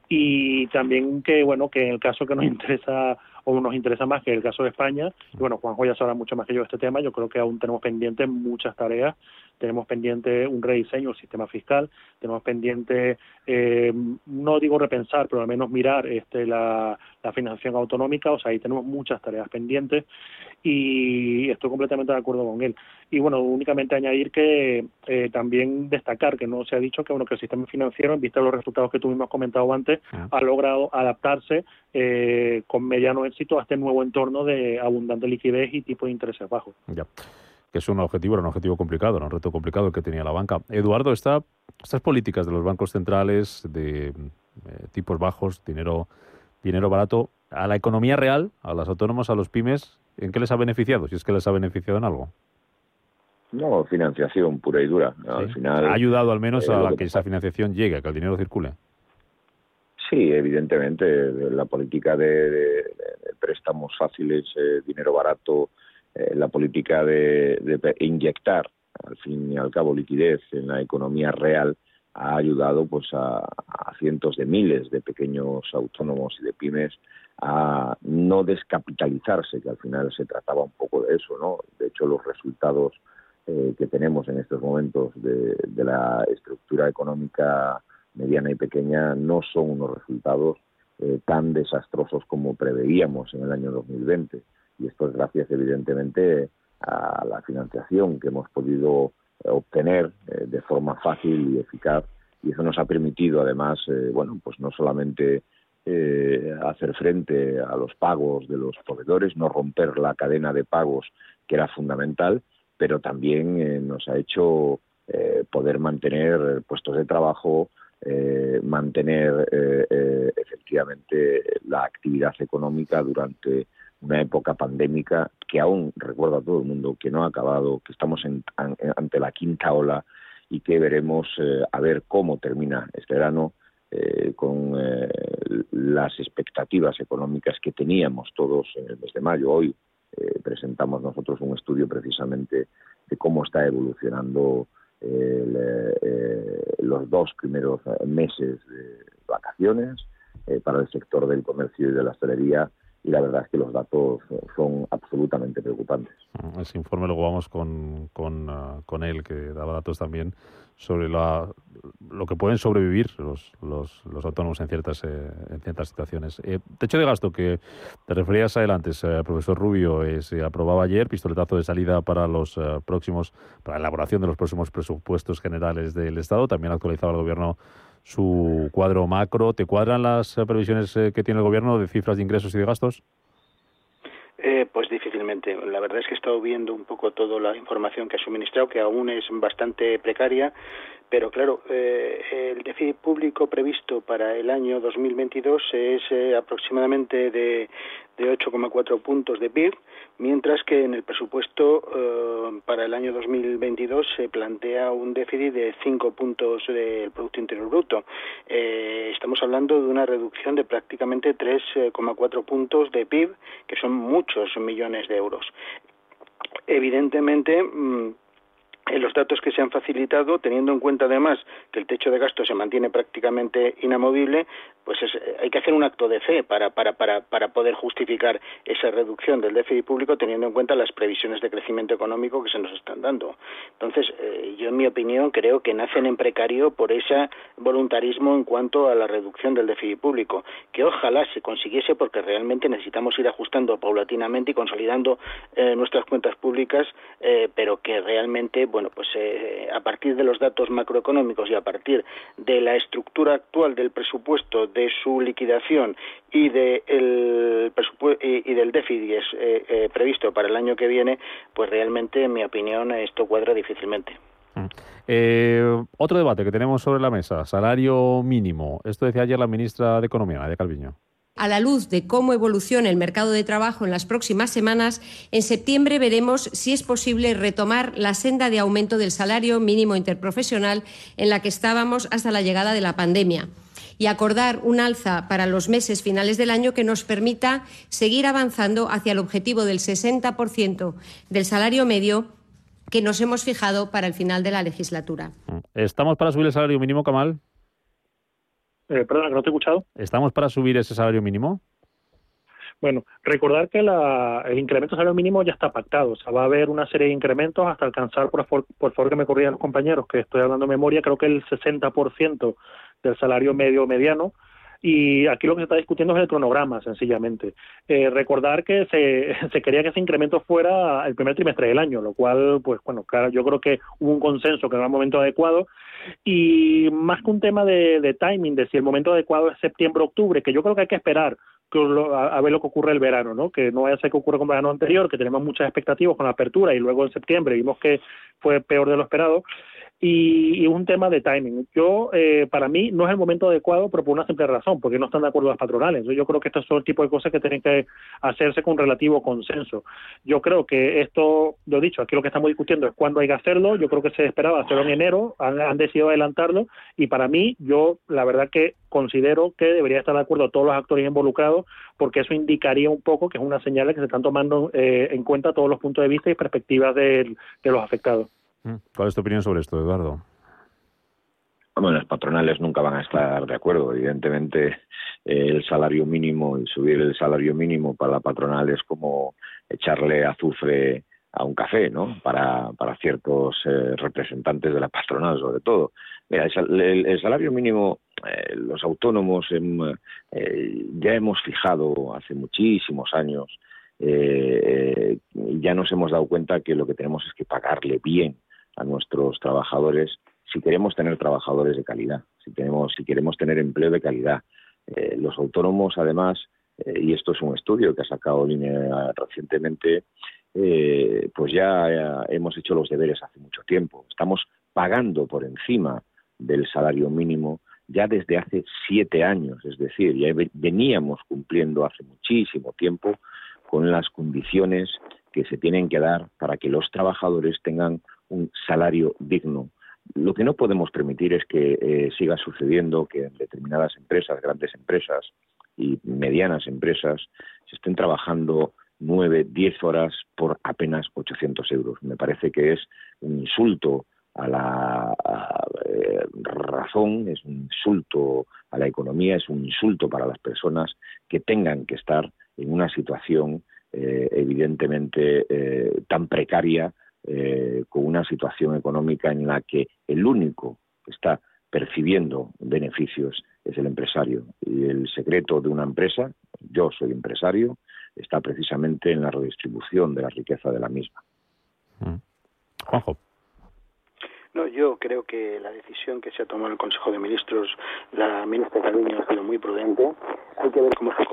y también que bueno que en el caso que nos interesa o nos interesa más que el caso de España. Y bueno, Juanjo ya sabrá mucho más que yo de este tema. Yo creo que aún tenemos pendientes muchas tareas. Tenemos pendiente un rediseño del sistema fiscal. Tenemos pendiente, eh, no digo repensar, pero al menos mirar este, la, la financiación autonómica. O sea, ahí tenemos muchas tareas pendientes y estoy completamente de acuerdo con él. Y bueno, únicamente añadir que eh, también destacar que no se ha dicho que bueno que el sistema financiero, en vista de los resultados que tuvimos comentado antes, ah. ha logrado adaptarse eh, con mediano éxito a este nuevo entorno de abundante liquidez y tipo de intereses bajos. Ya que es un objetivo, era un objetivo complicado, un reto complicado que tenía la banca. Eduardo, esta, estas políticas de los bancos centrales de eh, tipos bajos, dinero, dinero barato, a la economía real, a las autónomas, a los pymes, ¿en qué les ha beneficiado? Si es que les ha beneficiado en algo. No, financiación pura y dura. Al final, ha ayudado al menos eh, a que esa financiación llegue, a que el dinero circule. Sí, evidentemente, la política de, préstamos fáciles, eh, dinero barato, eh, la política de, inyectar, al fin y al cabo, liquidez en la economía real ha ayudado pues a, cientos de miles de pequeños autónomos y de pymes a no descapitalizarse, que al final se trataba un poco de eso, ¿no? De hecho, los resultados eh, que tenemos en estos momentos de, la estructura económica mediana y pequeña no son unos resultados eh, tan desastrosos como preveíamos en el año 2020. Y esto es gracias, evidentemente, a la financiación que hemos podido obtener eh, de forma fácil y eficaz. Y eso nos ha permitido, además, bueno, pues no solamente hacer frente a los pagos de los proveedores, no romper la cadena de pagos que era fundamental, pero también nos ha hecho poder mantener puestos de trabajo, eh, mantener eh, eh, efectivamente la actividad económica durante una época pandémica que aún recuerda a todo el mundo que no ha acabado, que estamos ante la quinta ola y que veremos a ver cómo termina este verano con las expectativas económicas que teníamos todos en el mes de mayo. Hoy presentamos nosotros un estudio precisamente de cómo está evolucionando eh, los dos primeros meses de vacaciones eh, para el sector del comercio y de la hostelería y la verdad es que los datos son absolutamente preocupantes. Ese informe luego vamos con, con, ah, con él, que daba datos también sobre lo que pueden sobrevivir los, los, autónomos en ciertas, eh, en ciertas situaciones. Eh, techo de gasto, que te referías adelante, eh, profesor Rubio, eh, se aprobaba ayer, pistoletazo de salida para los próximos, para la elaboración de los próximos presupuestos generales del Estado. También ha actualizado el Gobierno su cuadro macro. ¿Te cuadran las eh, previsiones eh, que tiene el gobierno de cifras de ingresos y de gastos? Eh, pues difícilmente. La verdad es que he estado viendo un poco toda la información que ha suministrado, que aún es bastante precaria, pero claro, el déficit público previsto para el año 2022 es aproximadamente de, de 8,4 puntos de PIB mientras que en el presupuesto eh, para el año 2022 se plantea un déficit de 5 puntos del Producto Interior Bruto. Eh, estamos hablando de una reducción de prácticamente 3,4 puntos de PIB, que son muchos millones de euros. Evidentemente, mm, en los datos que se han facilitado, teniendo en cuenta además que el techo de gasto se mantiene prácticamente inamovible, pues hay que hacer un acto de fe para, para, para, para poder justificar esa reducción del déficit público teniendo en cuenta las previsiones de crecimiento económico que se nos están dando. Entonces, eh, yo en mi opinión creo que nacen en precario por ese voluntarismo en cuanto a la reducción del déficit público, que ojalá se consiguiese porque realmente necesitamos ir ajustando paulatinamente y consolidando eh, nuestras cuentas públicas, eh, pero que realmente, bueno, pues a partir de los datos macroeconómicos y a partir de la estructura actual del presupuesto de su liquidación y, de el del déficit eh, eh, previsto para el año que viene, pues realmente, en mi opinión, esto cuadra difícilmente. Mm. Eh, otro debate que tenemos sobre la mesa, salario mínimo. Esto decía ayer la ministra de Economía, Nadia Calviño. A la luz de cómo evolucione el mercado de trabajo en las próximas semanas, en septiembre veremos si es posible retomar la senda de aumento del salario mínimo interprofesional en la que estábamos hasta la llegada de la pandemia y acordar un alza para los meses finales del año que nos permita seguir avanzando hacia el objetivo del 60% del salario medio que nos hemos fijado para el final de la legislatura. ¿Estamos para subir el salario mínimo, Kamal? Eh, perdona, que no te he escuchado. ¿Estamos para subir ese salario mínimo? Bueno, recordar que el incremento del salario mínimo ya está pactado, o sea, va a haber una serie de incrementos hasta alcanzar, por, por favor que me corrían los compañeros, que estoy hablando de memoria, creo que el 60% del salario medio mediano. Y aquí lo que se está discutiendo es el cronograma, sencillamente. Eh, recordar que se, se quería que ese incremento fuera el primer trimestre del año, lo cual, pues bueno, claro, yo creo que hubo un consenso que era el momento adecuado. Y más que un tema de, de timing, de si el momento adecuado es septiembre-octubre, que yo creo que hay que esperar a, ver lo que ocurre el verano, ¿no? Que no vaya a ser que ocurra con el verano anterior, que tenemos muchas expectativas con la apertura y luego en septiembre vimos que fue peor de lo esperado. Y, un tema de timing. Yo, eh, para mí, no es el momento adecuado, pero por una simple razón, porque no están de acuerdo las patronales. Yo creo que estos son el tipo de cosas que tienen que hacerse con relativo consenso. Yo creo que esto, lo dicho, aquí lo que estamos discutiendo es cuándo hay que hacerlo. Yo creo que se esperaba hacerlo en enero, han, decidido adelantarlo, y para mí, yo, la verdad que considero que debería estar de acuerdo todos los actores involucrados, porque eso indicaría un poco que es una señal de que se están tomando eh, en cuenta todos los puntos de vista y perspectivas de los afectados. Mm. ¿Cuál es tu opinión sobre esto, Eduardo? Bueno, las patronales nunca van a estar de acuerdo. Evidentemente, eh, el salario mínimo y subir el salario mínimo para la patronal es como echarle azufre a un café, ¿no? Para, para ciertos eh, representantes de la patronal, sobre todo. Mira, el, salario mínimo, eh, los autónomos ya hemos fijado hace muchísimos años, ya nos hemos dado cuenta que lo que tenemos es que pagarle bien a nuestros trabajadores si queremos tener trabajadores de calidad, si, tenemos, si queremos tener empleo de calidad. Eh, los autónomos, además, eh, y esto es un estudio que ha sacado Línea recientemente, eh, pues ya, hemos hecho los deberes hace mucho tiempo. Estamos pagando por encima del salario mínimo ya desde hace siete años, es decir, ya veníamos cumpliendo hace muchísimo tiempo con las condiciones que se tienen que dar para que los trabajadores tengan un salario digno. Lo que no podemos permitir es que eh, siga sucediendo que en determinadas empresas, grandes empresas y medianas empresas, se estén trabajando nueve, diez horas por apenas 800 euros. Me parece que es un insulto a la eh, razón, es un insulto a la economía, es un insulto para las personas que tengan que estar en una situación eh, evidentemente tan precaria eh, con una situación económica en la que el único que está percibiendo beneficios es el empresario. Y el secreto de una empresa, yo soy empresario, está precisamente en la redistribución de la riqueza de la misma. Mm. Juanjo. No, yo creo que la decisión que se ha tomado en el Consejo de Ministros, la ministra Calviño ha sido muy prudente. Hay que ver cómo se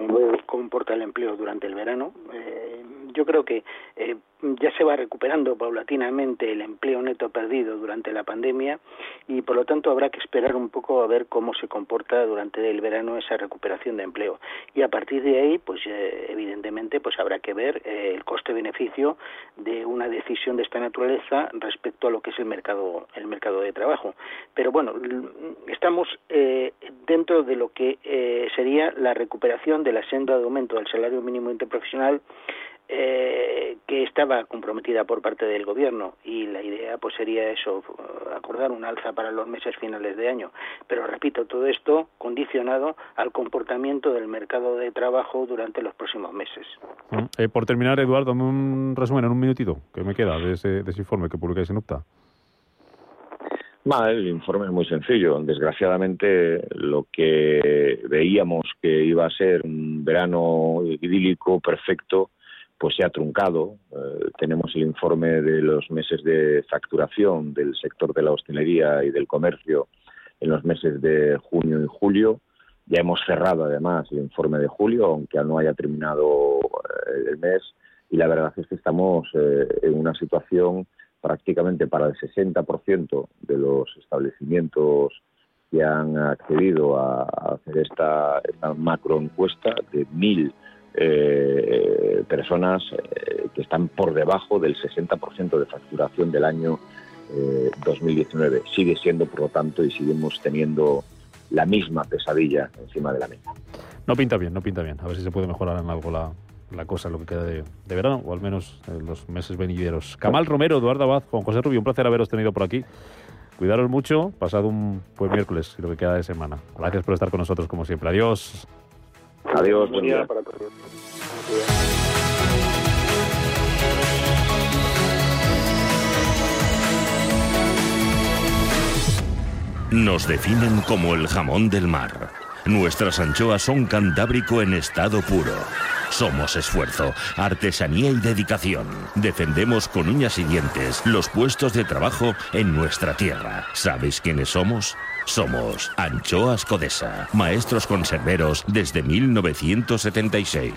comporta el empleo durante el verano. Eh, yo creo que eh, ya se va recuperando paulatinamente el empleo neto perdido durante la pandemia y por lo tanto habrá que esperar un poco a ver cómo se comporta durante el verano esa recuperación de empleo. Y a partir de ahí pues eh, evidentemente pues habrá que ver eh, el coste beneficio de una decisión de esta naturaleza respecto a lo que es el mercado el mercado de trabajo. Pero bueno estamos dentro de lo que sería la recuperación de la senda de aumento del salario mínimo interprofesional eh, que estaba comprometida por parte del gobierno y la idea pues sería eso acordar un alza para los meses finales de año. Pero repito todo esto condicionado al comportamiento del mercado de trabajo durante los próximos meses. Mm, eh, por terminar Eduardo un resumen en un minutito que me queda de ese, de ese informe que publicáis en UPTA el informe es muy sencillo. Desgraciadamente, lo que veíamos que iba a ser un verano idílico, perfecto, pues se ha truncado. Eh, tenemos el informe de los meses de facturación del sector de la hostelería y del comercio en los meses de junio y julio. Ya hemos cerrado además el informe de julio, aunque no haya terminado eh, el mes, y la verdad es que estamos eh, en una situación prácticamente para el 60% de los establecimientos que han accedido a, hacer esta, esta macro encuesta de mil eh, personas eh, que están por debajo del 60% de facturación del año 2019. Eh, Sigue siendo, por lo tanto, y seguimos teniendo la misma pesadilla encima de la mesa. No pinta bien, no pinta bien. A ver si se puede mejorar en algo la, la cosa, lo que queda de, verano, o al menos en los meses venideros. Camal Romero, Eduardo Abad, Juan José Rubio, un placer haberos tenido por aquí. Cuidaros mucho, pasado un buen miércoles y lo que queda de semana. Gracias por estar con nosotros como siempre. Adiós. Adiós, buen día para todos. Nos definen como el jamón del mar. Nuestras anchoas son cantábrico en estado puro. Somos esfuerzo, artesanía y dedicación. Defendemos con uñas y dientes los puestos de trabajo en nuestra tierra. ¿Sabéis quiénes somos? Somos Anchoas Codesa, maestros conserveros desde 1976.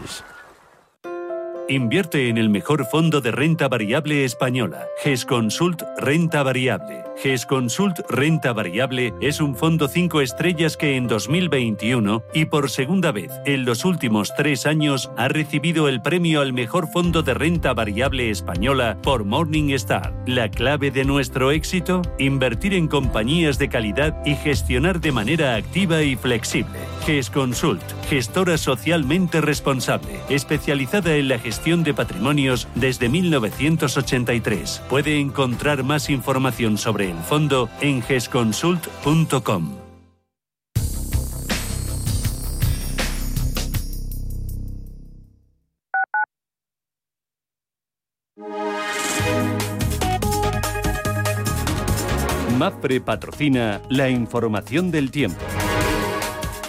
Invierte en el mejor fondo de renta variable española, GESConsult Renta Variable. GESConsult Renta Variable es un fondo 5 estrellas que en 2021 y por segunda vez en los últimos tres años ha recibido el premio al mejor fondo de renta variable española por Morningstar. La clave de nuestro éxito, invertir en compañías de calidad y gestionar de manera activa y flexible. GESConsult, gestora socialmente responsable, especializada en la gestión de patrimonios desde 1983. Puede encontrar más información sobre el fondo en gesconsult.com. MAPRE patrocina la información del tiempo.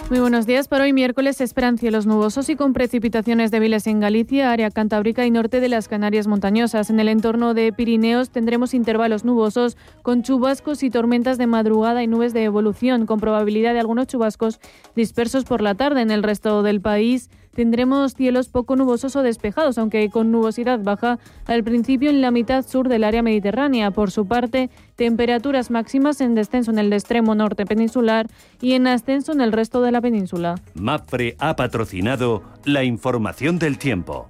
Muy buenos días. Para hoy miércoles esperan cielos nubosos y con precipitaciones débiles en Galicia, área cantábrica y norte de las Canarias montañosas. En el entorno de Pirineos tendremos intervalos nubosos con chubascos y tormentas de madrugada y nubes de evolución, con probabilidad de algunos chubascos dispersos por la tarde. En el resto del país tendremos cielos poco nubosos o despejados, aunque con nubosidad baja al principio en la mitad sur del área mediterránea. Por su parte, temperaturas máximas en descenso en el extremo norte peninsular y en ascenso en el resto de la península. MAPRE ha patrocinado la información del tiempo.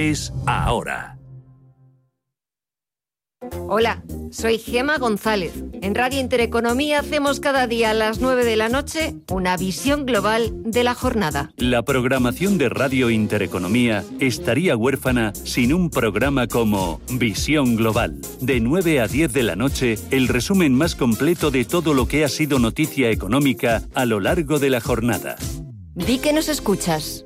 ahora. Hola, soy Gema González. En Radio Intereconomía hacemos cada día a las 9 de la noche una visión global de la jornada. La programación de Radio Intereconomía estaría huérfana sin un programa como Visión Global. De 9 a 10 de la noche, el resumen más completo de todo lo que ha sido noticia económica a lo largo de la jornada. Di que nos escuchas.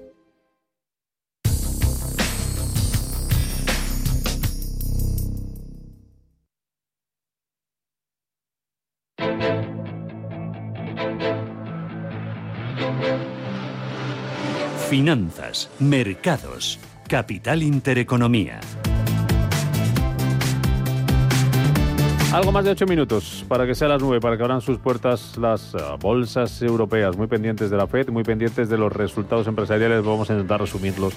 Finanzas, mercados, capital intereconomía. Algo más de ocho minutos para que sea las nueve, para que abran sus puertas las eh, bolsas europeas, muy pendientes de la FED, muy pendientes de los resultados empresariales. Vamos a intentar resumirlos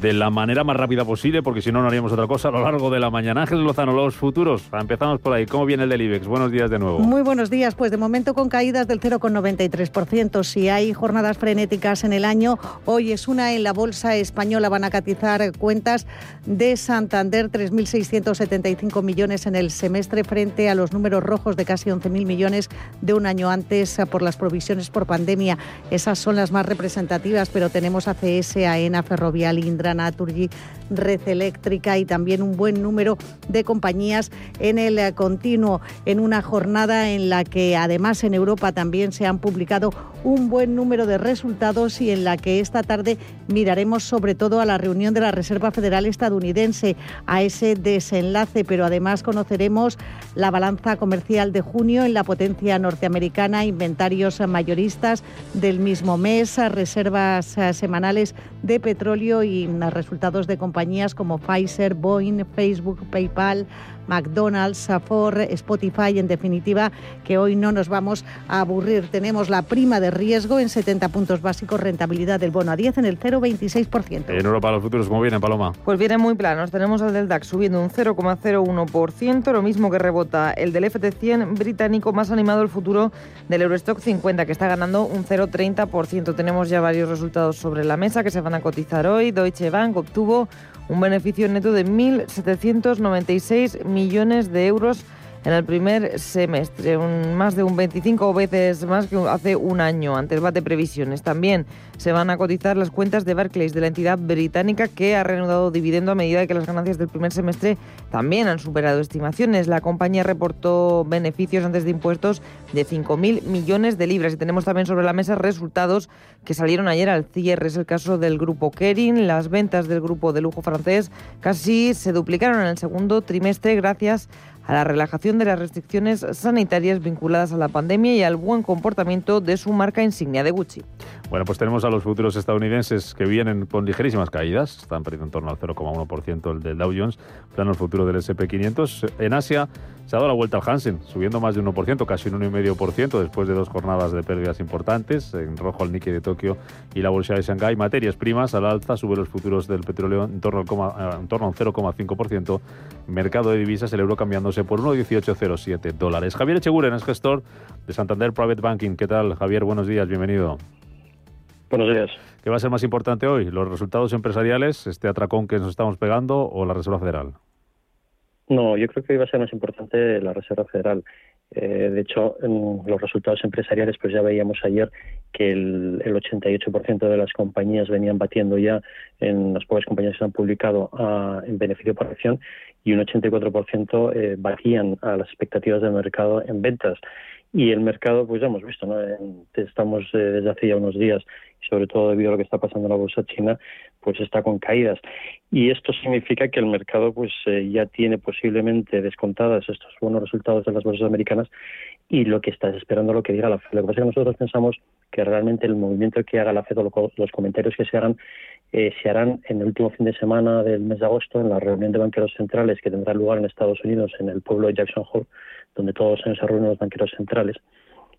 de la manera más rápida posible, porque si no, no haríamos otra cosa a lo largo de la mañana. Ángel Lozano, los futuros. Empezamos por ahí. ¿Cómo viene el del IBEX? Buenos días de nuevo. Muy buenos días. Pues de momento con caídas del 0,93%. Si hay jornadas frenéticas en el año, hoy es una en la Bolsa Española. Van a catizar cuentas de Santander, 3.675 millones en el semestre frente a los números rojos de casi 11.000 millones de un año antes por las provisiones por pandemia. Esas son las más representativas, pero tenemos ACS, AENA, Ferrovial, Indra, Naturgy, Red Eléctrica y también un buen número de compañías en el eh, continuo, en una jornada en la que además en Europa también se han publicado un buen número de resultados y en la que esta tarde miraremos sobre todo a la reunión de la Reserva Federal estadounidense, a ese desenlace, pero además conoceremos la balanza comercial de junio en la potencia norteamericana, inventarios mayoristas del mismo mes, reservas eh, semanales de petróleo y mm, resultados de compañías como Pfizer, Boeing, Facebook, PayPal, McDonald's, Safor, Spotify, en definitiva, que hoy no nos vamos a aburrir. Tenemos la prima de riesgo en 70 puntos básicos, rentabilidad del bono a 10 en el 0,26%. En Europa los futuros, ¿cómo vienen, Paloma? Pues vienen muy planos. Tenemos al del DAX subiendo un 0,01%, lo mismo que rebota el del FT100 británico, más animado el futuro del Eurostock 50, que está ganando un 0,30%. Tenemos ya varios resultados sobre la mesa que se van a cotizar hoy. Deutsche Bank obtuvo un beneficio neto de 1.796 millones de euros en el primer semestre, más de un 25 veces más que hace un año. Ante el bate previsiones también se van a cotizar las cuentas de Barclays, de la entidad británica que ha reanudado dividendo a medida que las ganancias del primer semestre también han superado estimaciones. La compañía reportó beneficios antes de impuestos de 5.000 millones de libras y tenemos también sobre la mesa resultados que salieron ayer al cierre. Es el caso del grupo Kering. Las ventas del grupo de lujo francés casi se duplicaron en el segundo trimestre gracias a la relajación de las restricciones sanitarias vinculadas a la pandemia y al buen comportamiento de su marca insignia de Gucci. Bueno, pues tenemos a los futuros estadounidenses que vienen con ligerísimas caídas, están perdiendo en torno al 0,1% el del Dow Jones, plano el futuro del SP500. En Asia se ha dado la vuelta al Hansen, subiendo más de 1%, casi un 1,5% después de dos jornadas de pérdidas importantes, en rojo el Nikkei de Tokio y la bolsa de Shanghái. Materias primas al alza, sube los futuros del petróleo en torno, al, en torno a un 0,5%. Mercado de divisas, el euro por 1,1807 dólares. Javier Echeguren es gestor de Santander Private Banking. ¿Qué tal, Javier? Buenos días, bienvenido. Buenos días. ¿Qué va a ser más importante hoy? ¿Los resultados empresariales, este atracón que nos estamos pegando o la Reserva Federal? No, yo creo que hoy va a ser más importante la Reserva Federal. Eh, de hecho, en los resultados empresariales, pues ya veíamos ayer que el, 88% de las compañías venían batiendo ya en las pocas compañías que se han publicado en beneficio por acción y un 84% eh, batían a las expectativas del mercado en ventas. Y el mercado, pues ya hemos visto, ¿no? estamos eh, desde hace ya unos días, sobre todo debido a lo que está pasando en la bolsa china, pues está con caídas. Y esto significa que el mercado pues eh, ya tiene posiblemente descontadas estos buenos resultados de las bolsas americanas y lo que está esperando lo que diga la FED. Lo que pasa es que nosotros pensamos que realmente el movimiento que haga la FED o los comentarios que se hagan eh, se harán en el último fin de semana del mes de agosto en la reunión de banqueros centrales que tendrá lugar en Estados Unidos en el pueblo de Jackson Hole donde todos se reúnen los banqueros centrales.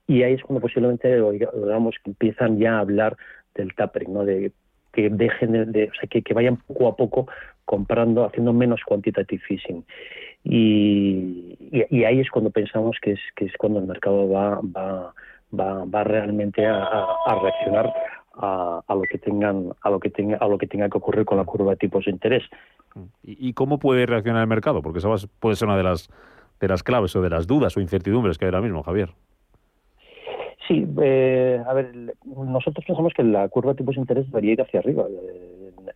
Y ahí es cuando posiblemente digamos que empiezan ya a hablar del tapering, ¿no? de que dejen de, o sea, que, vayan poco a poco comprando, haciendo menos quantitative fishing. Y, ahí es cuando pensamos que es, que es cuando el mercado va, va, va, va realmente a, reaccionar a, a, lo que tengan a lo que tenga a lo que tenga que ocurrir con la curva de tipos de interés. ¿Y, cómo puede reaccionar el mercado? Porque esa puede ser una de las de las claves o de las dudas o incertidumbres que hay ahora mismo, Javier. Sí, eh, a ver, nosotros pensamos que la curva de tipos de interés debería ir hacia arriba.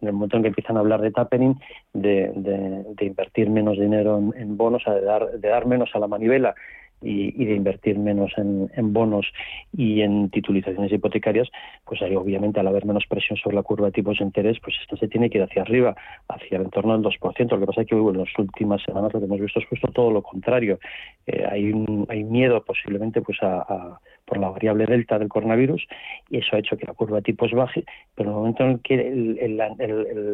En el momento en que empiezan a hablar de tapering, de, de, invertir menos dinero en, bonos, de dar, de dar menos a la manivela y, de invertir menos en, bonos y en titulizaciones hipotecarias, pues ahí obviamente al haber menos presión sobre la curva de tipos de interés, pues esto se tiene que ir hacia arriba, hacia el entorno del 2%. Lo que pasa es que en las últimas semanas lo que hemos visto es justo todo lo contrario. Eh, hay, hay miedo posiblemente pues a, por la variable delta del coronavirus y eso ha hecho que la curva de tipos baje, pero en el momento en que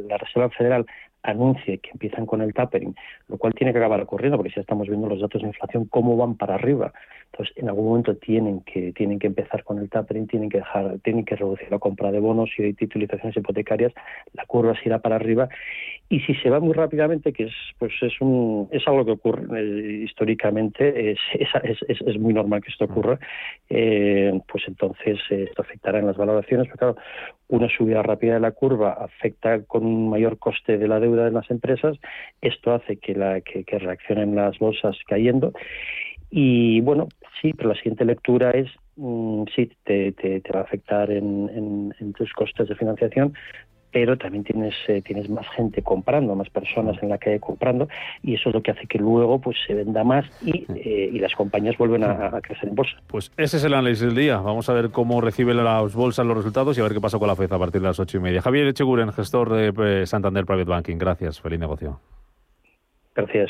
la Reserva Federal anuncie que empiezan con el tapering, lo cual tiene que acabar ocurriendo porque ya estamos viendo los datos de inflación cómo van para arriba. Entonces, en algún momento tienen que tienen que empezar con el tapering, tienen que dejar tienen que reducir la compra de bonos y de titulizaciones hipotecarias, la curva se irá para arriba. Y si se va muy rápidamente, que es pues es un es algo que ocurre eh, históricamente, es, es, es, es, muy normal que esto ocurra, eh, pues entonces eh, esto afectará en las valoraciones, pero claro, una subida rápida de la curva afecta con un mayor coste de la deuda de las empresas, esto hace que, la, que, reaccionen las bolsas cayendo. Y bueno, sí, pero la siguiente lectura es mm, sí, te, te, va a afectar en, en, tus costes de financiación, pero también tienes, eh, tienes más gente comprando, más personas en la calle comprando, y eso es lo que hace que luego pues se venda más y, eh, y las compañías vuelven a, crecer en bolsa. Pues ese es el análisis del día. Vamos a ver cómo reciben las bolsas los resultados y a ver qué pasa con la FED a partir de las ocho y media. Javier Echeguren, gestor de eh, Santander Private Banking. Gracias. Feliz negocio. Gracias.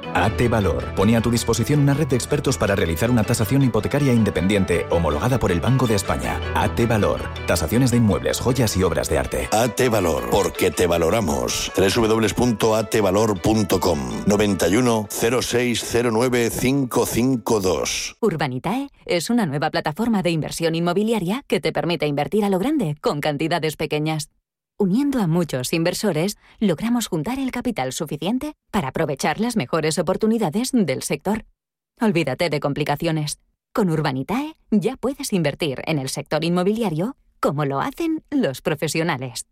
AT Valor pone a tu disposición una red de expertos para realizar una tasación hipotecaria independiente homologada por el Banco de España. AT Valor. Tasaciones de inmuebles, joyas y obras de arte. AT Valor, porque te valoramos. www.atvalor.com 91 0609 552. Urbanitae es una nueva plataforma de inversión inmobiliaria que te permite invertir a lo grande con cantidades pequeñas. Uniendo a muchos inversores, logramos juntar el capital suficiente para aprovechar las mejores oportunidades del sector. Olvídate de complicaciones. Con Urbanitae ya puedes invertir en el sector inmobiliario como lo hacen los profesionales.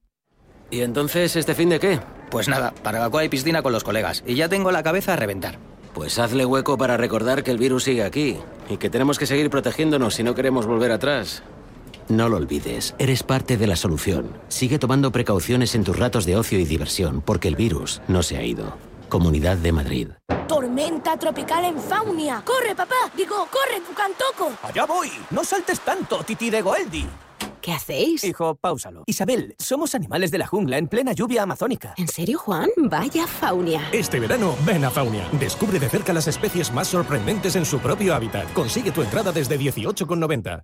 ¿Y entonces este fin de qué? Pues nada, barbacoa y piscina con los colegas. Y ya tengo la cabeza a reventar. Pues hazle hueco para recordar que el virus sigue aquí y que tenemos que seguir protegiéndonos si no queremos volver atrás. No lo olvides, eres parte de la solución. Sigue tomando precauciones en tus ratos de ocio y diversión, porque el virus no se ha ido. Comunidad de Madrid. Tormenta tropical en Faunia. ¡Corre, papá! Digo, corre, Tucantoco. ¡Allá voy! ¡No saltes tanto, Titi de Goeldi! ¿Qué hacéis? Hijo, páusalo. Isabel, somos animales de la jungla en plena lluvia amazónica. ¿En serio, Juan? Vaya Faunia. Este verano, ven a Faunia. Descubre de cerca las especies más sorprendentes en su propio hábitat. Consigue tu entrada desde 18,90.